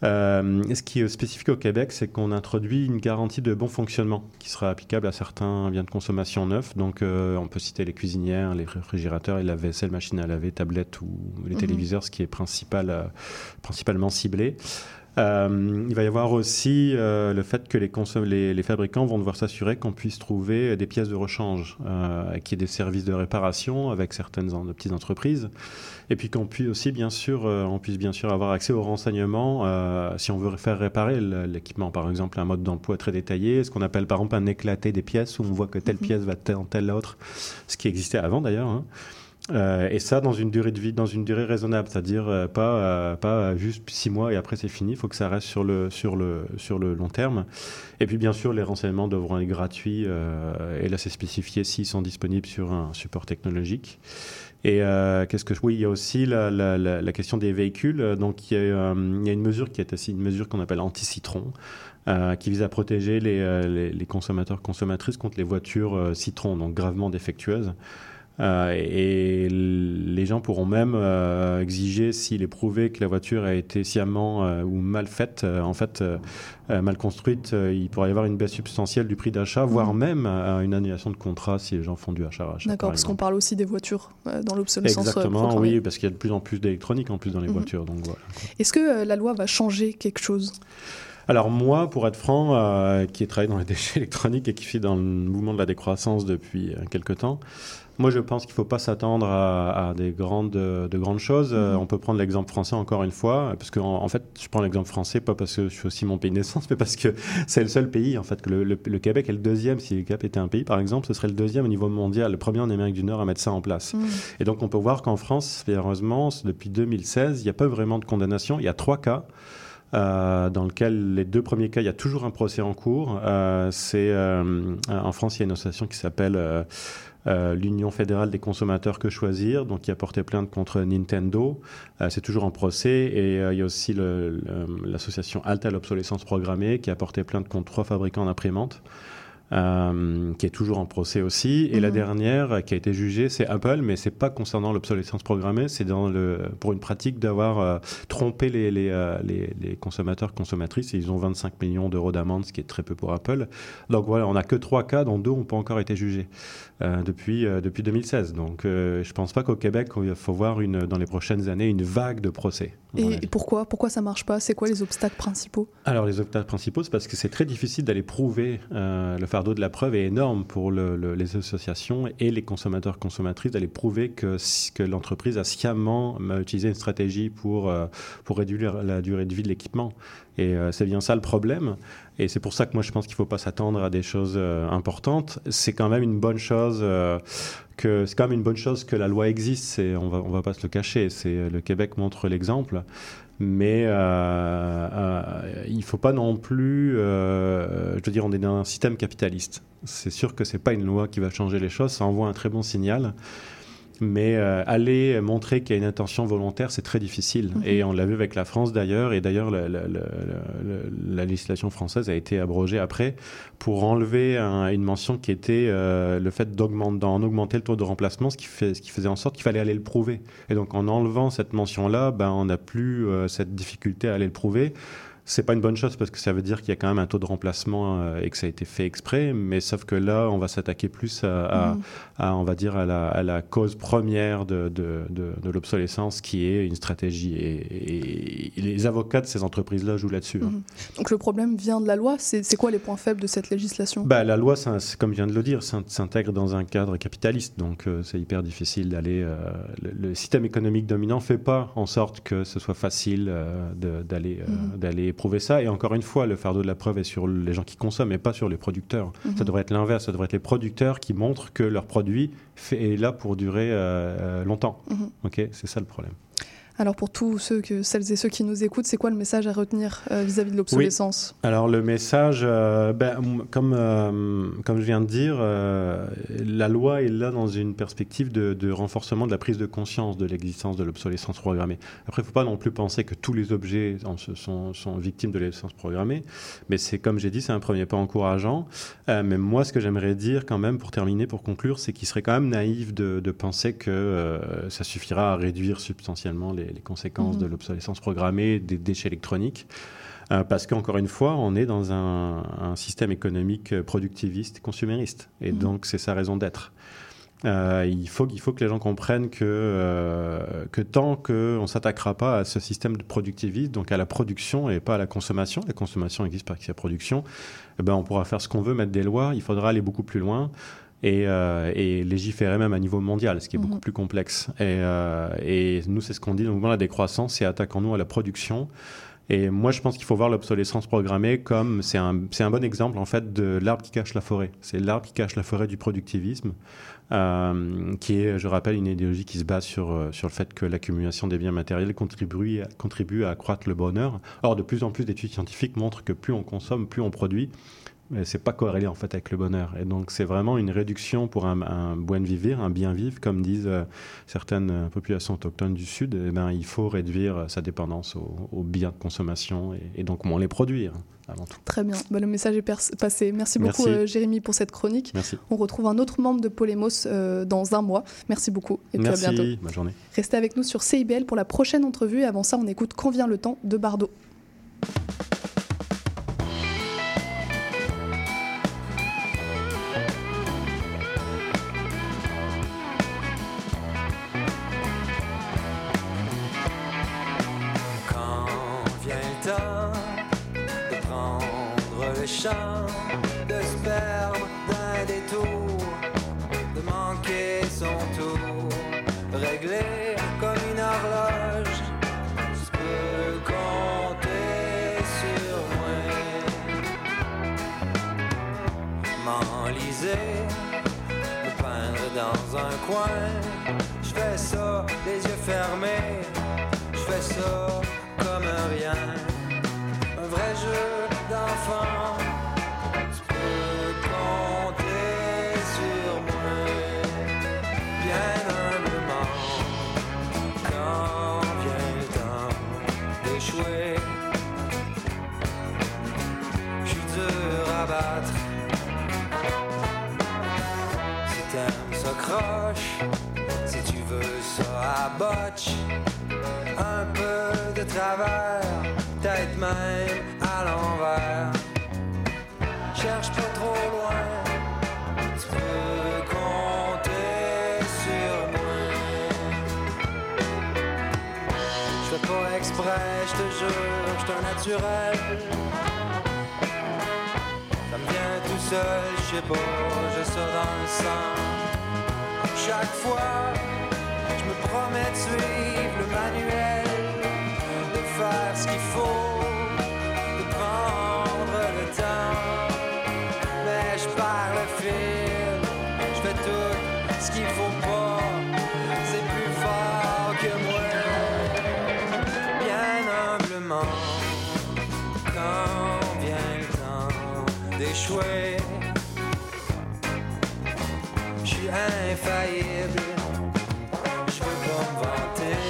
Euh, ce qui est spécifique au Québec, c'est qu'on introduit une garantie de bon fonctionnement qui sera applicable à certains biens de consommation neufs. Donc, euh, on peut citer les cuisinières, les réfrigérateurs, et la vaisselle, machine à laver, tablettes ou les Mhm. téléviseurs, ce qui est principal, euh, principalement ciblé. Euh, il va y avoir aussi euh, le fait que les, les, les fabricants vont devoir s'assurer qu'on puisse trouver des pièces de rechange, euh, qu'il y ait des services de réparation avec certaines en- petites entreprises, et puis qu'on puisse aussi, bien sûr, on puisse bien sûr avoir accès aux renseignements si on veut faire réparer l'équipement, par exemple un mode d'emploi très détaillé, ce qu'on appelle par exemple un éclaté des pièces où on voit que telle pièce va dans telle autre, ce qui existait avant d'ailleurs. hein. Euh, et ça dans une durée de vie, dans une durée raisonnable, c'est-à-dire euh, pas euh, pas juste six mois et après c'est fini. Il faut que ça reste sur le sur le sur le long terme. Et puis bien sûr, les renseignements devront être gratuits. et là, c'est spécifié s'ils sont disponibles sur un support technologique. Et qu'est-ce que oui, il y a aussi la, la, la, question des véhicules. Donc il y a, une mesure qui est aussi une mesure qu'on appelle anti-citron. qui vise à protéger les, les, consommateurs consommatrices contre les voitures citron, donc gravement défectueuses. Euh, et les gens pourront même euh, exiger, s'il est prouvé que la voiture a été sciemment euh, ou mal faite, en fait mal construite, il pourrait y avoir une baisse substantielle du prix d'achat, voire même une annulation de contrat si les gens font du achat-rachat. D'accord, par parce qu'on parle aussi des voitures dans l'obsolescence Exactement, programmée. oui, parce qu'il y a de plus en plus d'électronique en plus dans les Mhm. voitures. Donc voilà. Est-ce que la loi va changer quelque chose? Alors moi, pour être franc, euh, qui ai travaillé dans les déchets électroniques et qui suis dans le mouvement de la décroissance depuis euh, quelque temps, moi je pense qu'il ne faut pas s'attendre à, à des grandes, de grandes choses. Euh, on peut prendre l'exemple français encore une fois, parce que en, en fait, je prends l'exemple français pas parce que je suis aussi mon pays de naissance, mais parce que c'est le seul pays en fait que le, le- le Québec est le deuxième. Si le Québec était un pays, par exemple, ce serait le deuxième au niveau mondial, le premier en Amérique du Nord à mettre ça en place. Mm. Et donc on peut voir qu'en France, heureusement, depuis 2016, il n'y a pas vraiment de condamnation. Il y a trois cas. euh, dans lequel les deux premiers cas, il y a toujours un procès en cours. Euh, c'est euh, en France, il y a une association qui s'appelle euh, l'Union fédérale des consommateurs que choisir, donc qui a porté plainte contre Nintendo. Euh, c'est toujours en procès. Et euh, il y a aussi l'association Alta l'obsolescence programmée qui a porté plainte contre trois fabricants d'imprimantes. euh, qui est toujours en procès aussi. Et la Mhm. dernière qui a été jugée, c'est Apple, mais c'est pas concernant l'obsolescence programmée, c'est dans le pour une pratique d'avoir euh, trompé les, les, les, les consommateurs consommatrices. Et ils ont 25 millions d'euros d'amende, ce qui est très peu pour Apple. Donc voilà, on n'a que trois cas, dont deux n'ont pas encore été jugés depuis euh, depuis 2016. Donc euh, je pense pas qu'au Québec, il faut voir une dans les prochaines années une vague de procès. Et pourquoi Pourquoi ça marche pas? C'est quoi les obstacles principaux? Alors les obstacles principaux, c'est parce que c'est très difficile d'aller prouver. euh, le fardeau de la preuve est énorme pour le- le- les associations et les consommateurs consommatrices d'aller prouver que, que l'entreprise a sciemment euh, utilisé une stratégie pour, euh, pour réduire la durée de vie de l'équipement. Et euh, c'est bien ça le problème. Et c'est pour ça que moi je pense qu'il ne faut pas s'attendre à des choses euh, importantes. C'est quand même une bonne chose. euh, que c'est quand même une bonne chose que la loi existe. On va on va pas se le cacher. Le Québec montre l'exemple. Mais il faut pas non plus. je veux dire, on est dans un système capitaliste. C'est sûr que c'est pas une loi qui va changer les choses. Ça envoie un très bon signal. Mais euh, aller montrer qu'il y a une intention volontaire, c'est très difficile. Mhm. Et on l'a vu avec la France d'ailleurs. Et d'ailleurs, la, la- la- la- la législation française a été abrogée après pour enlever un- une mention qui était euh, le fait d'augmenter, d'en augmenter le taux de remplacement, ce qui, fait, ce qui faisait en sorte qu'il fallait aller le prouver. Et donc en enlevant cette mention-là, ben, on n'a plus euh, cette difficulté à aller le prouver. C'est pas une bonne chose parce que ça veut dire qu'il y a quand même un taux de remplacement euh, et que ça a été fait exprès, mais sauf que là, on va s'attaquer plus à, à- à, on va dire, à la, à la cause première de, de, de- de l'obsolescence qui est une stratégie. Et, et les avocats de ces entreprises-là jouent là-dessus. hein. Mhm. Donc le problème vient de la loi. C'est quoi les points faibles de cette législation? Bah, la loi, ça- comme je viens de le dire, s'in- s'intègre dans un cadre capitaliste, donc euh, c'est hyper difficile d'aller. euh, le, le système économique dominant fait pas en sorte que ce soit facile euh, d'aller d'aller prouver ça. Et encore une fois, le fardeau de la preuve est sur les gens qui consomment et pas sur les producteurs. Mhm. Ça devrait être l'inverse. Ça devrait être les producteurs qui montrent que leur produit fait- est là pour durer euh, euh, longtemps. Mhm. Ok, c'est ça le problème. Alors pour tous ceux que, celles et ceux qui nous écoutent, c'est quoi le message à retenir euh, vis-à-vis de l'obsolescence? Oui. Alors le message, euh, ben, comme, euh, comme je viens de dire, la loi est là dans une perspective de, renforcement de la prise de conscience de l'existence de l'obsolescence programmée. Après, il ne faut pas non plus penser que tous les objets sont, victimes de l'obsolescence programmée, mais c'est comme j'ai dit, c'est un premier pas encourageant. Mais moi, ce que j'aimerais dire quand même pour terminer, pour conclure, c'est qu'il serait quand même naïf de, penser que ça suffira à réduire substantiellement les, les conséquences mmh. de l'obsolescence programmée des déchets électroniques. Euh, parce qu'encore une fois, on est dans un, un, système économique productiviste, consumériste. Et mmh. donc, c'est sa raison d'être. Euh, il, faut, il faut que les gens comprennent que, euh, que tant qu'on ne s'attaquera pas à ce système de productivisme, donc à la production et pas à la consommation, la consommation existe parce qu'il y a production, eh ben on pourra faire ce qu'on veut, mettre des lois, il faudra aller beaucoup plus loin. Et, euh, et, légiférer même à niveau mondial, ce qui est mmh. beaucoup plus complexe. Et, euh, et nous, c'est ce qu'on dit dans le mouvement de la décroissance, c'est attaquons-nous à la production. Et moi, je pense qu'il faut voir l'obsolescence programmée comme c'est un, un bon exemple en fait de l'arbre qui cache la forêt. C'est l'arbre qui cache la forêt du productivisme, euh, qui est, je rappelle, une idéologie qui se base sur, sur le fait que l'accumulation des biens matériels contribue, contribue à accroître le bonheur. Or, de plus en plus d'études scientifiques montrent que plus on consomme, plus on produit c'est pas corrélé en fait avec le bonheur. Et donc c'est vraiment une réduction pour un, un buen vivre, un bien vivre, comme disent euh, certaines populations autochtones du Sud. Et ben, il faut réduire sa dépendance aux, aux biens de consommation et, et, donc moins les produire. Avant tout. Très bien, ben, le message est passé. Merci beaucoup Merci. Euh, Jérémy pour cette chronique. Merci. On retrouve un autre membre de Polémos euh, dans un mois. Merci beaucoup et puis Merci. à bientôt. Bonne journée. Restez avec nous sur CIBL pour la prochaine entrevue. Et avant ça, on écoute Quand vient le temps de Bardot. Champ de sperme d'un détour, de manquer son tour, réglé comme une horloge. Je peux compter sur moi. M'enliser, me peindre dans un coin. Je fais ça, les yeux fermés. Je fais ça comme un rien. Un vrai jeu d'enfant. Ça vient tout seul je sais j'ai ça dans le sang chaque fois, je me promets de suivre le manuel, de faire ce qu'il faut, de prendre le temps. Mais je perds le fil, je fais tout ce qu'il faut pas, c'est plus fort que moi. Bien humblement, quand vient le temps d'échouer infaillible. Je veux pas me vanter,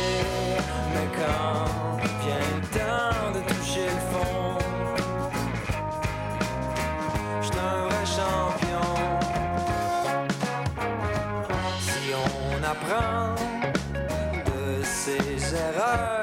mais quand vient le temps de toucher le fond, je suis un vrai champion. Si on apprend de ses erreurs,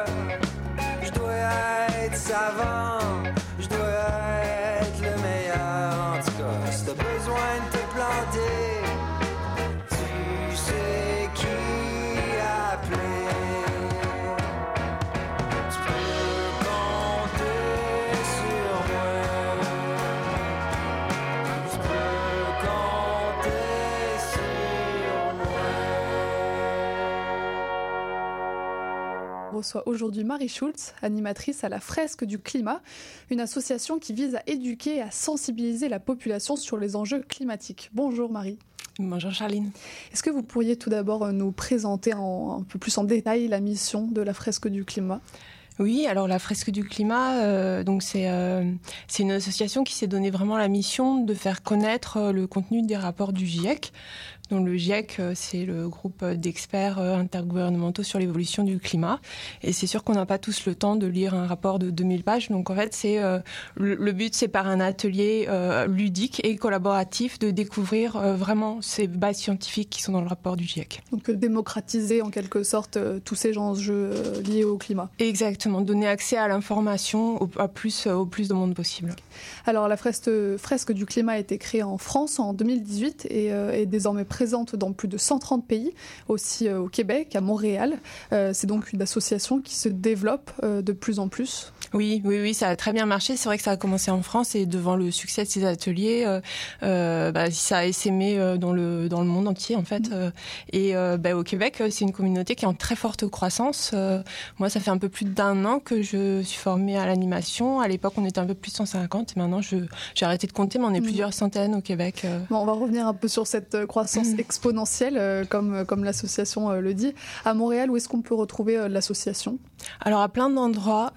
reçoit aujourd'hui Marie Schultz, animatrice à la Fresque du Climat, une association qui vise à éduquer et à sensibiliser la population sur les enjeux climatiques. Bonjour Marie. Bonjour Charline. Est-ce que vous pourriez tout d'abord nous présenter en, un peu plus en détail la mission de la fresque du climat? Oui, alors la fresque du climat, euh, donc c'est euh, c'est une association qui s'est donné vraiment la mission de faire connaître euh, le contenu des rapports du GIEC. Donc le GIEC, euh, c'est le groupe d'experts euh, intergouvernementaux sur l'évolution du climat. Et c'est sûr qu'on n'a pas tous le temps de lire un rapport de 2000 pages. Donc en fait, c'est euh, le, le, but, c'est par un atelier euh, ludique et collaboratif de découvrir euh, vraiment ces bases scientifiques qui sont dans le rapport du GIEC. Donc démocratiser en quelque sorte tous ces enjeux liés au climat. Exactement, donner accès à l'information au, à plus, au plus de monde possible. Alors la fresque, fresque du climat a été créée en France en 2018 et est désormais présente dans plus de 130 pays, aussi euh, au Québec, à Montréal. Euh, c'est donc une association qui se développe euh, de plus en plus. Oui, oui, oui, ça a très bien marché. C'est vrai que ça a commencé en France et devant le succès de ces ateliers, euh, bah, ça a essaimé dans le dans le monde entier en fait. Mmh. Et bah, au Québec, c'est une communauté qui est en très forte croissance. moi, ça fait un peu plus d'un an que je suis formée à l'animation. À l'époque, on était un peu plus de 150 et maintenant, je j'ai arrêté de compter, mais on est mmh. plusieurs centaines au Québec. Bon, on va revenir un peu sur cette croissance mmh. exponentielle, comme comme l'association le dit. À Montréal, où est-ce qu'on peut retrouver l'association? Alors à plein d'endroits,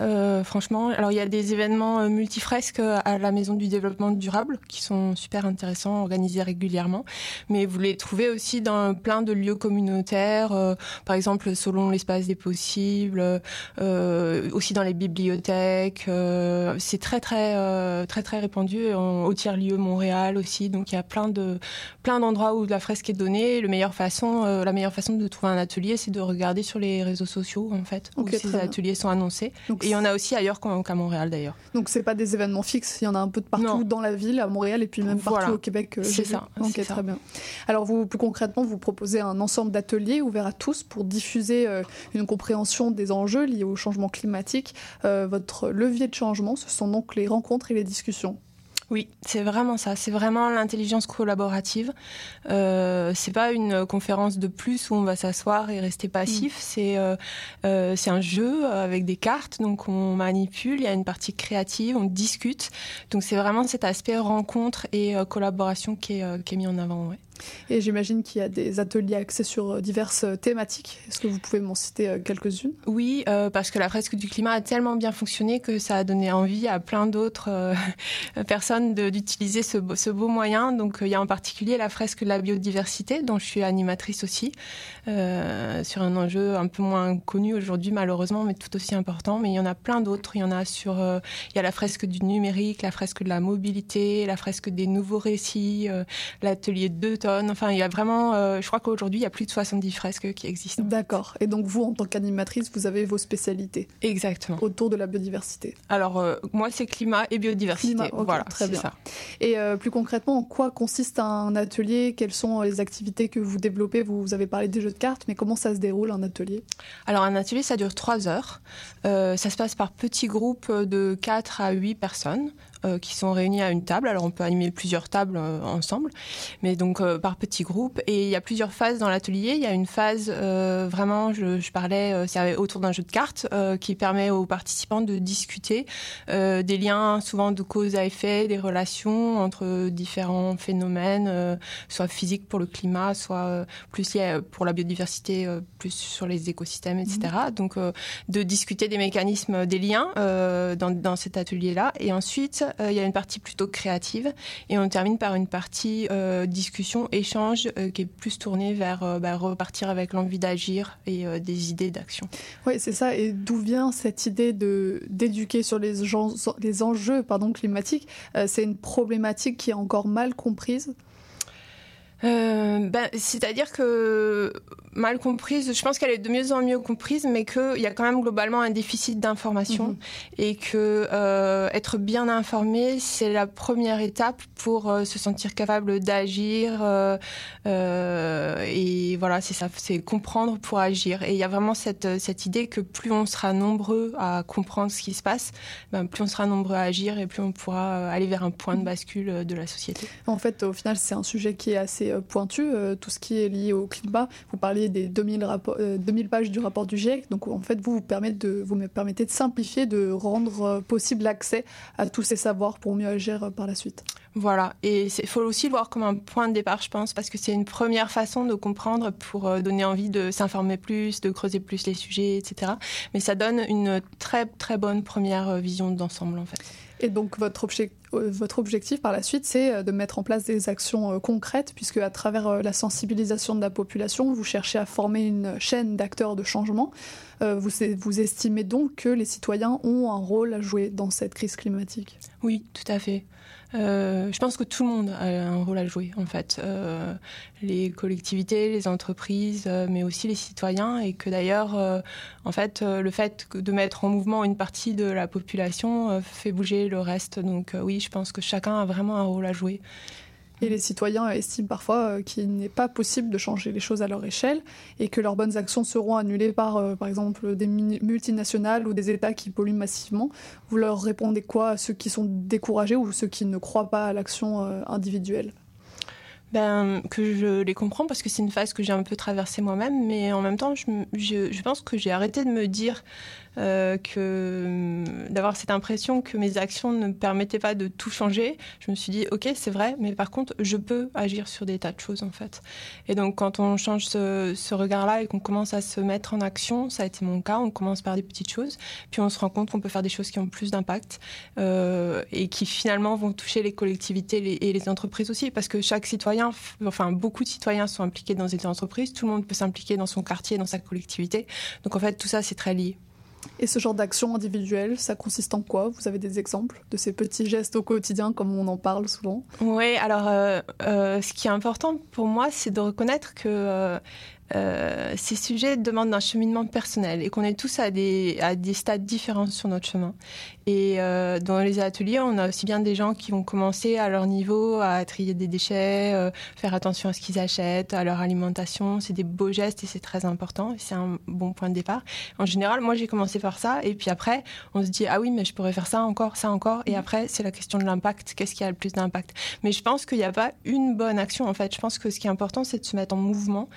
franchement alors il y a des événements euh, multifresques euh, à la Maison du Développement Durable qui sont super intéressants, organisés régulièrement. Mais vous les trouvez aussi dans plein de lieux communautaires, euh, par exemple selon l'espace des possibles, euh, aussi dans les bibliothèques. Euh, c'est très très euh, très très répandu en, au tiers lieu Montréal aussi. Donc il y a plein de plein d'endroits où la fresque est donnée. Le meilleure façon, la meilleure façon de trouver un atelier, c'est de regarder sur les réseaux sociaux en fait okay, où ces ateliers sont annoncés. Donc, Et il y en a aussi ailleurs qu'à Montréal d'ailleurs. Donc c'est pas des événements fixes, il y en a un peu de partout non. dans la ville, à Montréal et puis même partout voilà. au Québec. Euh, c'est ça. Ok, très ça. bien. Alors vous, plus concrètement, vous proposez un ensemble d'ateliers ouverts à tous pour diffuser euh, une compréhension des enjeux liés au changement climatique. Euh, votre levier de changement, ce sont donc les rencontres et les discussions. Oui, c'est vraiment ça. C'est vraiment l'intelligence collaborative. Euh, c'est pas une conférence de plus où on va s'asseoir et rester passif. Mmh. C'est euh, euh, c'est un jeu avec des cartes, donc on manipule. Il y a une partie créative, on discute. Donc c'est vraiment cet aspect rencontre et euh, collaboration qui est, qui est mis en avant. Ouais. Et j'imagine qu'il y a des ateliers axés sur diverses thématiques. Est-ce que vous pouvez m'en citer quelques-unes? Oui, euh, parce que la fresque du climat a tellement bien fonctionné que ça a donné envie à plein d'autres euh, personnes d'utiliser ce, beau moyen. Donc il y a en particulier la fresque de la biodiversité, dont je suis animatrice aussi, euh, sur un enjeu un peu moins connu aujourd'hui malheureusement, mais tout aussi important. Mais il y en a plein d'autres. Il y en a sur, il y a la fresque du numérique, la fresque de la mobilité, la fresque des nouveaux récits, l'atelier Enfin, il y a vraiment, euh, je crois qu'aujourd'hui, il y a plus de 70 fresques qui existent. D'accord. Et donc, vous, en tant qu'animatrice, vous avez vos spécialités Exactement. Autour de la biodiversité. Alors, euh, moi, c'est climat et biodiversité. Climat, okay, voilà, très bien. Ça. Et euh, plus concrètement, en quoi consiste un atelier? Quelles sont les activités que vous développez? Vous, vous avez parlé des jeux de cartes, mais comment ça se déroule, un atelier? Alors, un atelier, ça dure trois heures. Ça se passe par petits groupes de 4 à 8 personnes euh, qui sont réunis à une table. Alors on peut animer plusieurs tables euh, ensemble, mais donc euh, par petits groupes. Et il y a plusieurs phases dans l'atelier. Il y a une phase vraiment, je, je parlais, c'est autour d'un jeu de cartes qui permet aux participants de discuter des liens souvent de cause à effet, des relations entre différents phénomènes, soit physiques pour le climat, soit plus liés pour la biodiversité, plus sur les écosystèmes, etc. Mmh. Donc de discuter des mécanismes, des liens dans, dans cet atelier-là. Et ensuite, il y a une partie plutôt créative et on termine par une partie euh, discussion, échange euh, qui est plus tournée vers euh, bah, repartir avec l'envie d'agir et euh, des idées d'action. Oui, c'est ça. Et d'où vient cette idée de d'éduquer sur les, gens, les enjeux pardon, climatiques? Euh, C'est une problématique qui est encore mal comprise euh, ben, C'est-à-dire que mal comprise, je pense qu'elle est de mieux en mieux comprise, mais qu'il y a quand même globalement un déficit d'information mmh. et que euh, être bien informé, c'est la première étape pour euh, se sentir capable d'agir. Et voilà, c'est ça, c'est comprendre pour agir. Et il y a vraiment cette, cette idée que plus on sera nombreux à comprendre ce qui se passe, ben, plus on sera nombreux à agir et plus on pourra aller vers un point de bascule de la société. En fait, au final, c'est un sujet qui est assez pointu, euh, tout ce qui est lié au climat. Vous parliez des 2000, rapports, euh, 2000 pages du rapport du GIEC. Donc, en fait, vous, vous, permettez de, vous me permettez de simplifier, de rendre possible l'accès à tous ces savoirs pour mieux agir par la suite. Voilà, et il faut aussi le voir comme un point de départ, je pense, parce que c'est une première façon de comprendre pour euh, donner envie de s'informer plus, de creuser plus les sujets, etc. Mais ça donne une très très bonne première euh, vision d'ensemble, en fait. Et donc votre, obje euh, votre objectif par la suite, c'est de mettre en place des actions concrètes, puisque à travers la sensibilisation de la population, vous cherchez à former une chaîne d'acteurs de changement. Vous, estimez donc que les citoyens ont un rôle à jouer dans cette crise climatique? Oui, tout à fait. Euh, je pense que tout le monde a un rôle à jouer, en fait. Euh, les collectivités, les entreprises, euh, mais aussi les citoyens. Et que d'ailleurs, euh, en fait, euh, le fait de mettre en mouvement une partie de la population fait bouger le reste. Donc oui, je pense que chacun a vraiment un rôle à jouer. Et les citoyens estiment parfois euh, qu'il n'est pas possible de changer les choses à leur échelle et que leurs bonnes actions seront annulées par, euh, par exemple, des multinationales ou des États qui polluent massivement. Vous leur répondez quoi à ceux qui sont découragés ou ceux qui ne croient pas à l'action euh, individuelle? Ben, que je les comprends parce que c'est une phase que j'ai un peu traversée moi-même, mais en même temps, je, je, je pense que j'ai arrêté de me dire euh, que d'avoir cette impression que mes actions ne permettaient pas de tout changer. Je me suis dit, ok, c'est vrai, mais par contre, je peux agir sur des tas de choses en fait. Et donc, quand on change ce, regard-là et qu'on commence à se mettre en action, ça a été mon cas. On commence par des petites choses, puis on se rend compte qu'on peut faire des choses qui ont plus d'impact euh, et qui finalement vont toucher les collectivités et les entreprises aussi, parce que chaque citoyen, enfin beaucoup de citoyens sont impliqués dans des entreprises. Tout le monde peut s'impliquer dans son quartier, dans sa collectivité. Donc en fait, tout ça, c'est très lié. Et ce genre d'action individuelle, ça consiste en quoi? Vous avez des exemples de ces petits gestes au quotidien, comme on en parle souvent? Oui, alors euh, euh, ce qui est important pour moi, c'est de reconnaître que euh, euh, ces sujets demandent un cheminement personnel et qu'on est tous à des, à des stades différents sur notre chemin. Et euh, dans les ateliers, on a aussi bien des gens qui vont commencer à leur niveau à trier des déchets, euh, faire attention à ce qu'ils achètent, à leur alimentation. C'est des beaux gestes et c'est très important. C'est un bon point de départ. En général, moi, j'ai commencé par ça et puis après, on se dit ah oui, mais je pourrais faire ça encore, ça encore. Et après, c'est la question de l'impact. Qu'est-ce qui a le plus d'impact? Mais je pense qu'il n'y a pas une bonne action en fait. Je pense que ce qui est important, c'est de se mettre en mouvement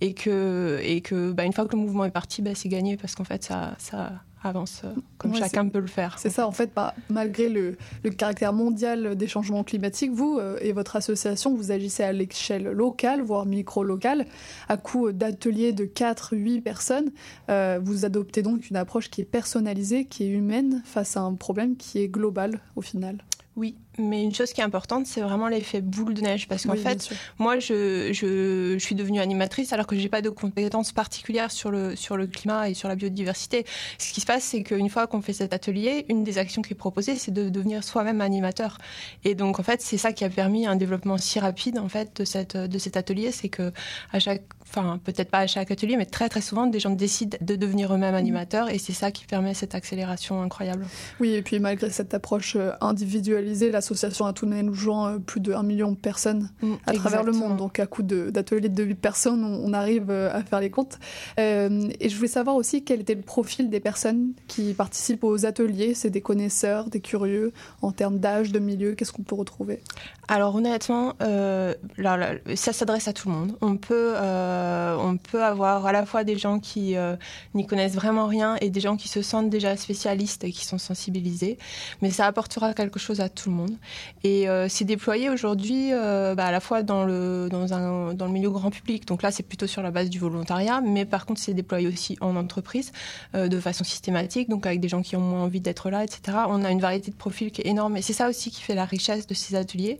et que, et que bah, une fois que le mouvement est parti, bah, c'est gagné parce qu'en fait, ça, ça avance euh, comme Ouais, chacun peut le faire. C'est ça, en fait, bah, malgré le, le caractère mondial des changements climatiques, vous euh, et votre association, vous agissez à l'échelle locale, voire micro-locale, à coup d'ateliers de 4-8 personnes. Euh, vous adoptez donc une approche qui est personnalisée, qui est humaine, face à un problème qui est global au final. Oui, mais une chose qui est importante, c'est vraiment l'effet boule de neige. Parce qu'en Oui, fait, moi, je, je, je suis devenue animatrice alors que j'ai pas de compétences particulières sur le, sur le climat et sur la biodiversité. Ce qui se passe, c'est qu'une fois qu'on fait cet atelier, une des actions qui est proposée, c'est de devenir soi-même animateur. Et donc, en fait, c'est ça qui a permis un développement si rapide, en fait, de, cette, de cet atelier. C'est que à chaque, enfin, peut-être pas à chaque atelier, mais très, très souvent, des gens décident de devenir eux-mêmes animateurs. Et c'est ça qui permet cette accélération incroyable. Oui, et puis malgré cette approche euh, individualisée, l'association a tout de même rejoint euh, plus de 1 million de personnes à travers le monde. Donc à coup de- d'ateliers de 8 personnes, on, on arrive euh, à faire les comptes. Euh, et je voulais savoir aussi quel était le profil des personnes qui participent aux ateliers. C'est des connaisseurs, des curieux, en termes d'âge, de milieu, qu'est-ce qu'on peut retrouver? Alors honnêtement, euh, là, là, ça s'adresse à tout le monde. On peut, euh, on peut avoir à la fois des gens qui euh, n'y connaissent vraiment rien et des gens qui se sentent déjà spécialistes et qui sont sensibilisés. Mais ça apportera quelque chose à tout le monde. Et euh, c'est déployé aujourd'hui euh, bah, à la fois dans le, dans, un, dans le milieu grand public. Donc là, c'est plutôt sur la base du volontariat. Mais par contre, c'est déployé aussi en entreprise euh, de façon systématique, donc avec des gens qui ont moins envie d'être là, etc. On a une variété de profils qui est énorme. Et c'est ça aussi qui fait la richesse de ces ateliers.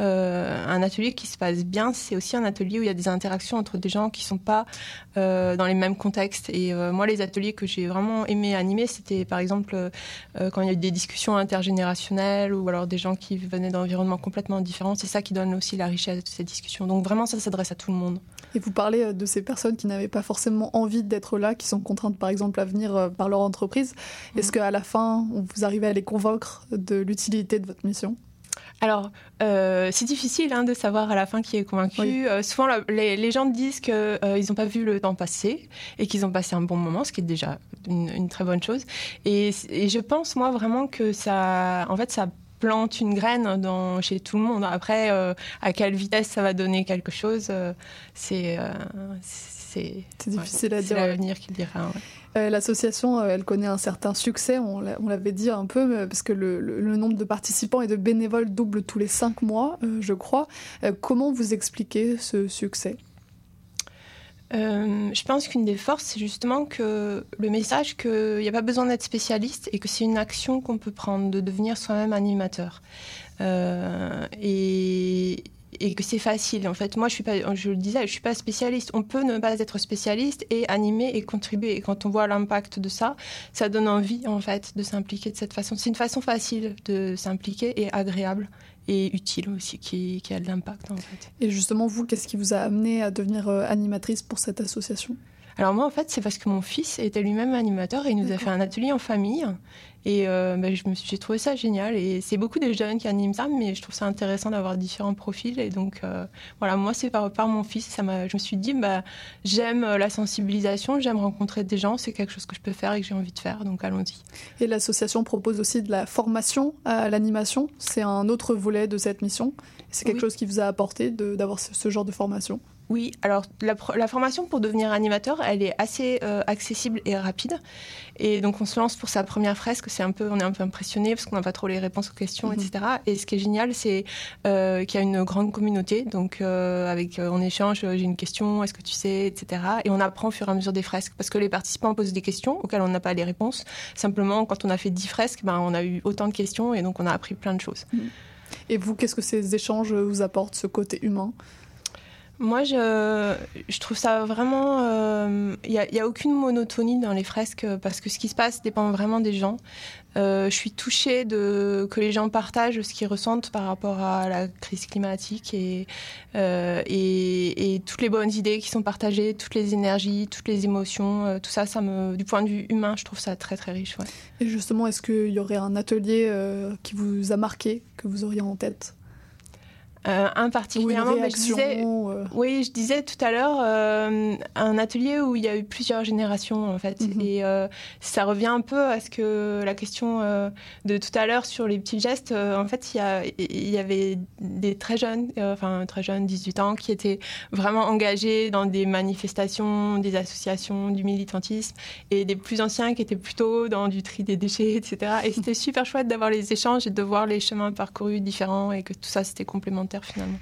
Euh, un atelier qui se passe bien, c'est aussi un atelier où il y a des interactions entre des gens qui sont pas euh, dans les mêmes contextes. Et euh, moi, les ateliers que j'ai vraiment aimé animer, c'était par exemple euh, quand il y a eu des discussions intergénérationnelles ou alors des gens qui venaient d'environnements complètement différents. C'est ça qui donne aussi la richesse de ces discussions. Donc vraiment, ça s'adresse à tout le monde. Et vous parlez de ces personnes qui n'avaient pas forcément envie d'être là, qui sont contraintes par exemple à venir par leur entreprise. Est-ce qu'à la fin, vous arrivez à les convaincre de l'utilité de votre mission? Alors, euh, c'est difficile hein, de savoir à la fin qui est convaincu. Euh, souvent, la- les, les gens disent qu'ils n'ont pas vu le temps passer et qu'ils ont passé un bon moment, ce qui est déjà une, une très bonne chose. Et, et je pense, moi, vraiment que ça, en fait, ça plante une graine dans, chez tout le monde. Après, euh, à quelle vitesse ça va donner quelque chose, euh, c'est... euh, c'est C'est difficile à c'est dire, ouais. l'avenir qui le dira. ouais. Euh, L'association, euh, elle connaît un certain succès, on l'a- on l'avait dit un peu, euh, parce que le, nombre de participants et de bénévoles double tous les cinq mois, je crois. Comment vous expliquez ce succès? Je pense qu'une des forces, c'est justement que le message qu'il n'y a pas besoin d'être spécialiste et que c'est une action qu'on peut prendre, de devenir soi-même animateur. Et, et que c'est facile. En fait, moi, je suis pas, je le disais, je suis pas spécialiste. On peut ne pas être spécialiste et animer et contribuer. Et quand on voit l'impact de ça, ça donne envie, en fait, de s'impliquer de cette façon. C'est une façon facile de s'impliquer et agréable et utile aussi, qui, qui a de l'impact, en fait. Et justement, vous, qu'est-ce qui vous a amené à devenir euh, animatrice pour cette association? Alors moi, en fait, c'est parce que mon fils était lui-même animateur et il nous a fait un atelier en famille. Et euh, bah, j'ai trouvé ça génial. Et c'est beaucoup de jeunes qui animent ça, mais je trouve ça intéressant d'avoir différents profils. Et donc, euh, voilà, moi, c'est par, mon fils. Je me suis dit, bah, j'aime euh, la sensibilisation, j'aime rencontrer des gens. C'est quelque chose que je peux faire et que j'ai envie de faire. Donc, allons-y. Et l'association propose aussi de la formation à l'animation. C'est un autre volet de cette mission. C'est quelque Oui. chose qui vous a apporté d'avoir ce, ce genre de formation? Oui, alors la, formation pour devenir animateur, elle est assez euh, accessible et rapide. Et donc on se lance pour sa première fresque. C'est un peu, on est un peu impressionné parce qu'on n'a pas trop les réponses aux questions, Mhm. etc. Et ce qui est génial, c'est euh, qu'il y a une grande communauté. Donc euh, avec, on échange, j'ai une question, est-ce que tu sais, etc. Et on apprend au fur et à mesure des fresques parce que les participants posent des questions auxquelles on n'a pas les réponses. Simplement, quand on a fait 10 fresques, ben, on a eu autant de questions et donc on a appris plein de choses. Et vous, qu'est-ce que ces échanges vous apportent, ce côté humain? Moi, je, trouve ça vraiment. Il n'y a, a aucune monotonie dans les fresques euh, parce que ce qui se passe dépend vraiment des gens. Euh, je suis touchée de, que les gens partagent ce qu'ils ressentent par rapport à la crise climatique et, euh, toutes les bonnes idées qui sont partagées, toutes les énergies, toutes les émotions, euh, tout ça, ça me, du point de vue humain, je trouve ça très très riche. Et justement, est-ce qu'il y aurait un atelier qui vous a marqué, que vous auriez en tête? Euh, un particulièrement, mais je réaction, disais, euh. oui, je disais tout à l'heure euh, un atelier où il y a eu plusieurs générations en fait, Mhm. et ça revient un peu à ce que la question de tout à l'heure sur les petits gestes. en fait, il y, a- il y avait des très jeunes, enfin très jeunes, 18 ans, qui étaient vraiment engagés dans des manifestations, des associations, du militantisme, et des plus anciens qui étaient plutôt dans du tri des déchets, etc. Et c'était super chouette d'avoir les échanges et de voir les chemins parcourus différents et que tout ça c'était complémentaire finalement.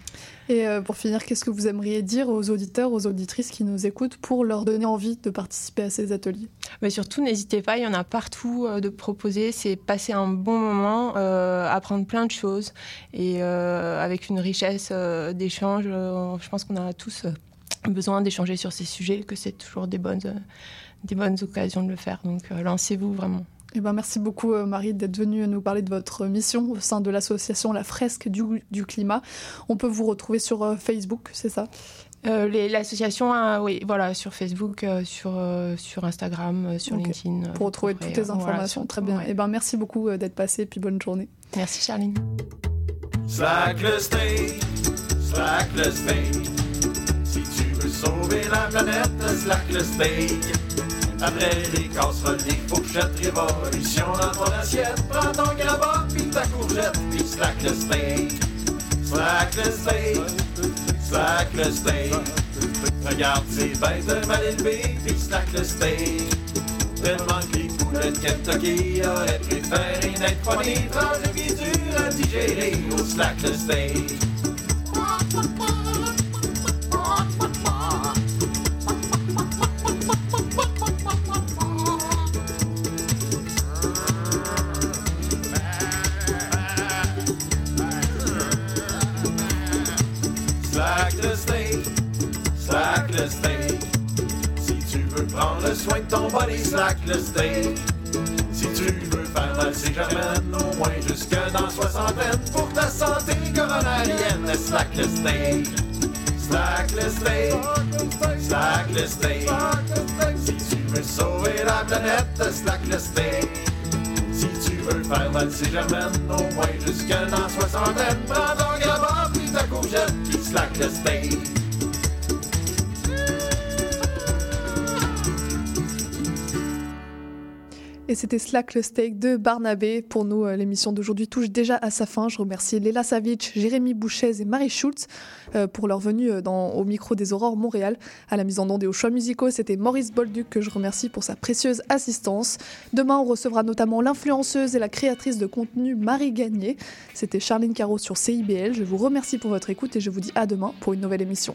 Et euh, pour finir, qu'est-ce que vous aimeriez dire aux auditeurs, aux auditrices qui nous écoutent pour leur donner envie de participer à ces ateliers? Mais surtout, n'hésitez pas, il y en a partout euh, de proposer. C'est passer un bon moment, euh, apprendre plein de choses et euh, avec une richesse euh, d'échange. euh, je pense qu'on a tous besoin d'échanger sur ces sujets, que c'est toujours des bonnes, euh, des bonnes occasions de le faire. Donc, euh, lancez-vous vraiment. Eh ben, merci beaucoup euh, Marie d'être venue nous parler de votre mission au sein de l'association La Fresque du, du Climat. On peut vous retrouver sur euh, Facebook, c'est ça? Euh, L'association, euh, oui, voilà, sur Facebook, euh, sur, euh, sur Instagram, euh, sur. LinkedIn. Pour retrouver toutes les voilà, informations. Très bien. ouais. Eh ben, merci beaucoup euh, d'être passé et puis bonne journée. Merci Charline. Slack le steak, slack le. Si tu veux sauver la planète, slack le steak. Après les casseroles, des fourchettes, révolution dans ton assiette. Prends ton grabat, puis ta courgette, puis slack le steak. Slack le steak, slack le steak. Regarde ces bêtes mal élevées, puis slack le steak. Tellement que les poulets de Kentucky auraient préféré n'être pas des tranches de dures à digérer au slack le steak. Prendre soin de ton body, slack le steak. Si tu veux faire valser germaine, au moins jusque dans soixantaine, pour ta santé coronarienne, slack le steak. Slack le steak, slack le steak. Si tu veux sauver la planète, slack le steak. Si tu veux faire valser germaine, au moins jusque dans soixantaine, prends ton grabat, puis ta courgette, slack le steak. C'était Slack le steak de Barnabé. Pour nous, euh, l'émission d'aujourd'hui touche déjà à sa fin. Je remercie Léla Savic, Jérémy Bouchez et Marie Schultz euh, pour leur venue euh, au micro des Aurores Montréal. À la mise en onde et aux choix musicaux, c'était Maurice Bolduc que je remercie pour sa précieuse assistance. Demain, on recevra notamment l'influenceuse et la créatrice de contenu Marie Gagné. C'était Charline Caro sur CIBL. Je vous remercie pour votre écoute et je vous dis à demain pour une nouvelle émission.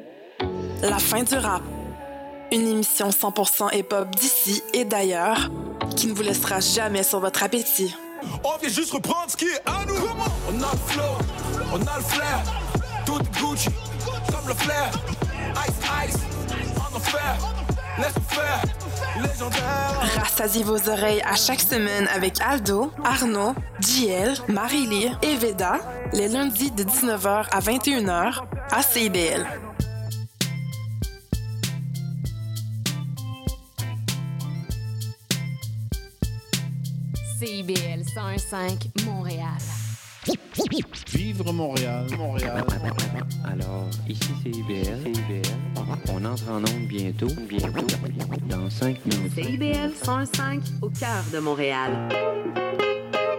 La fin du rap. Une émission 100% hip-hop d'ici et d'ailleurs qui ne vous laissera jamais sur votre appétit. On vient juste reprendre ce qui est à nous. On a le flow, on a le flair. Tout Gucci, comme le flair. Ice, ice, on enfer. Laisse faire, légendaire. Rassasiez vos oreilles à chaque semaine avec Aldo, Arnaud, JL, Marie-Lee et Veda, les lundis de 19h à 21h à CIBL. CIBL 101.5 Montréal. Vivre Montréal, Montréal. Alors, ici c'est IBL. CIBL. On entre en onde bientôt. Bientôt. Dans 5 minutes. CIBL 105 au cœur de Montréal.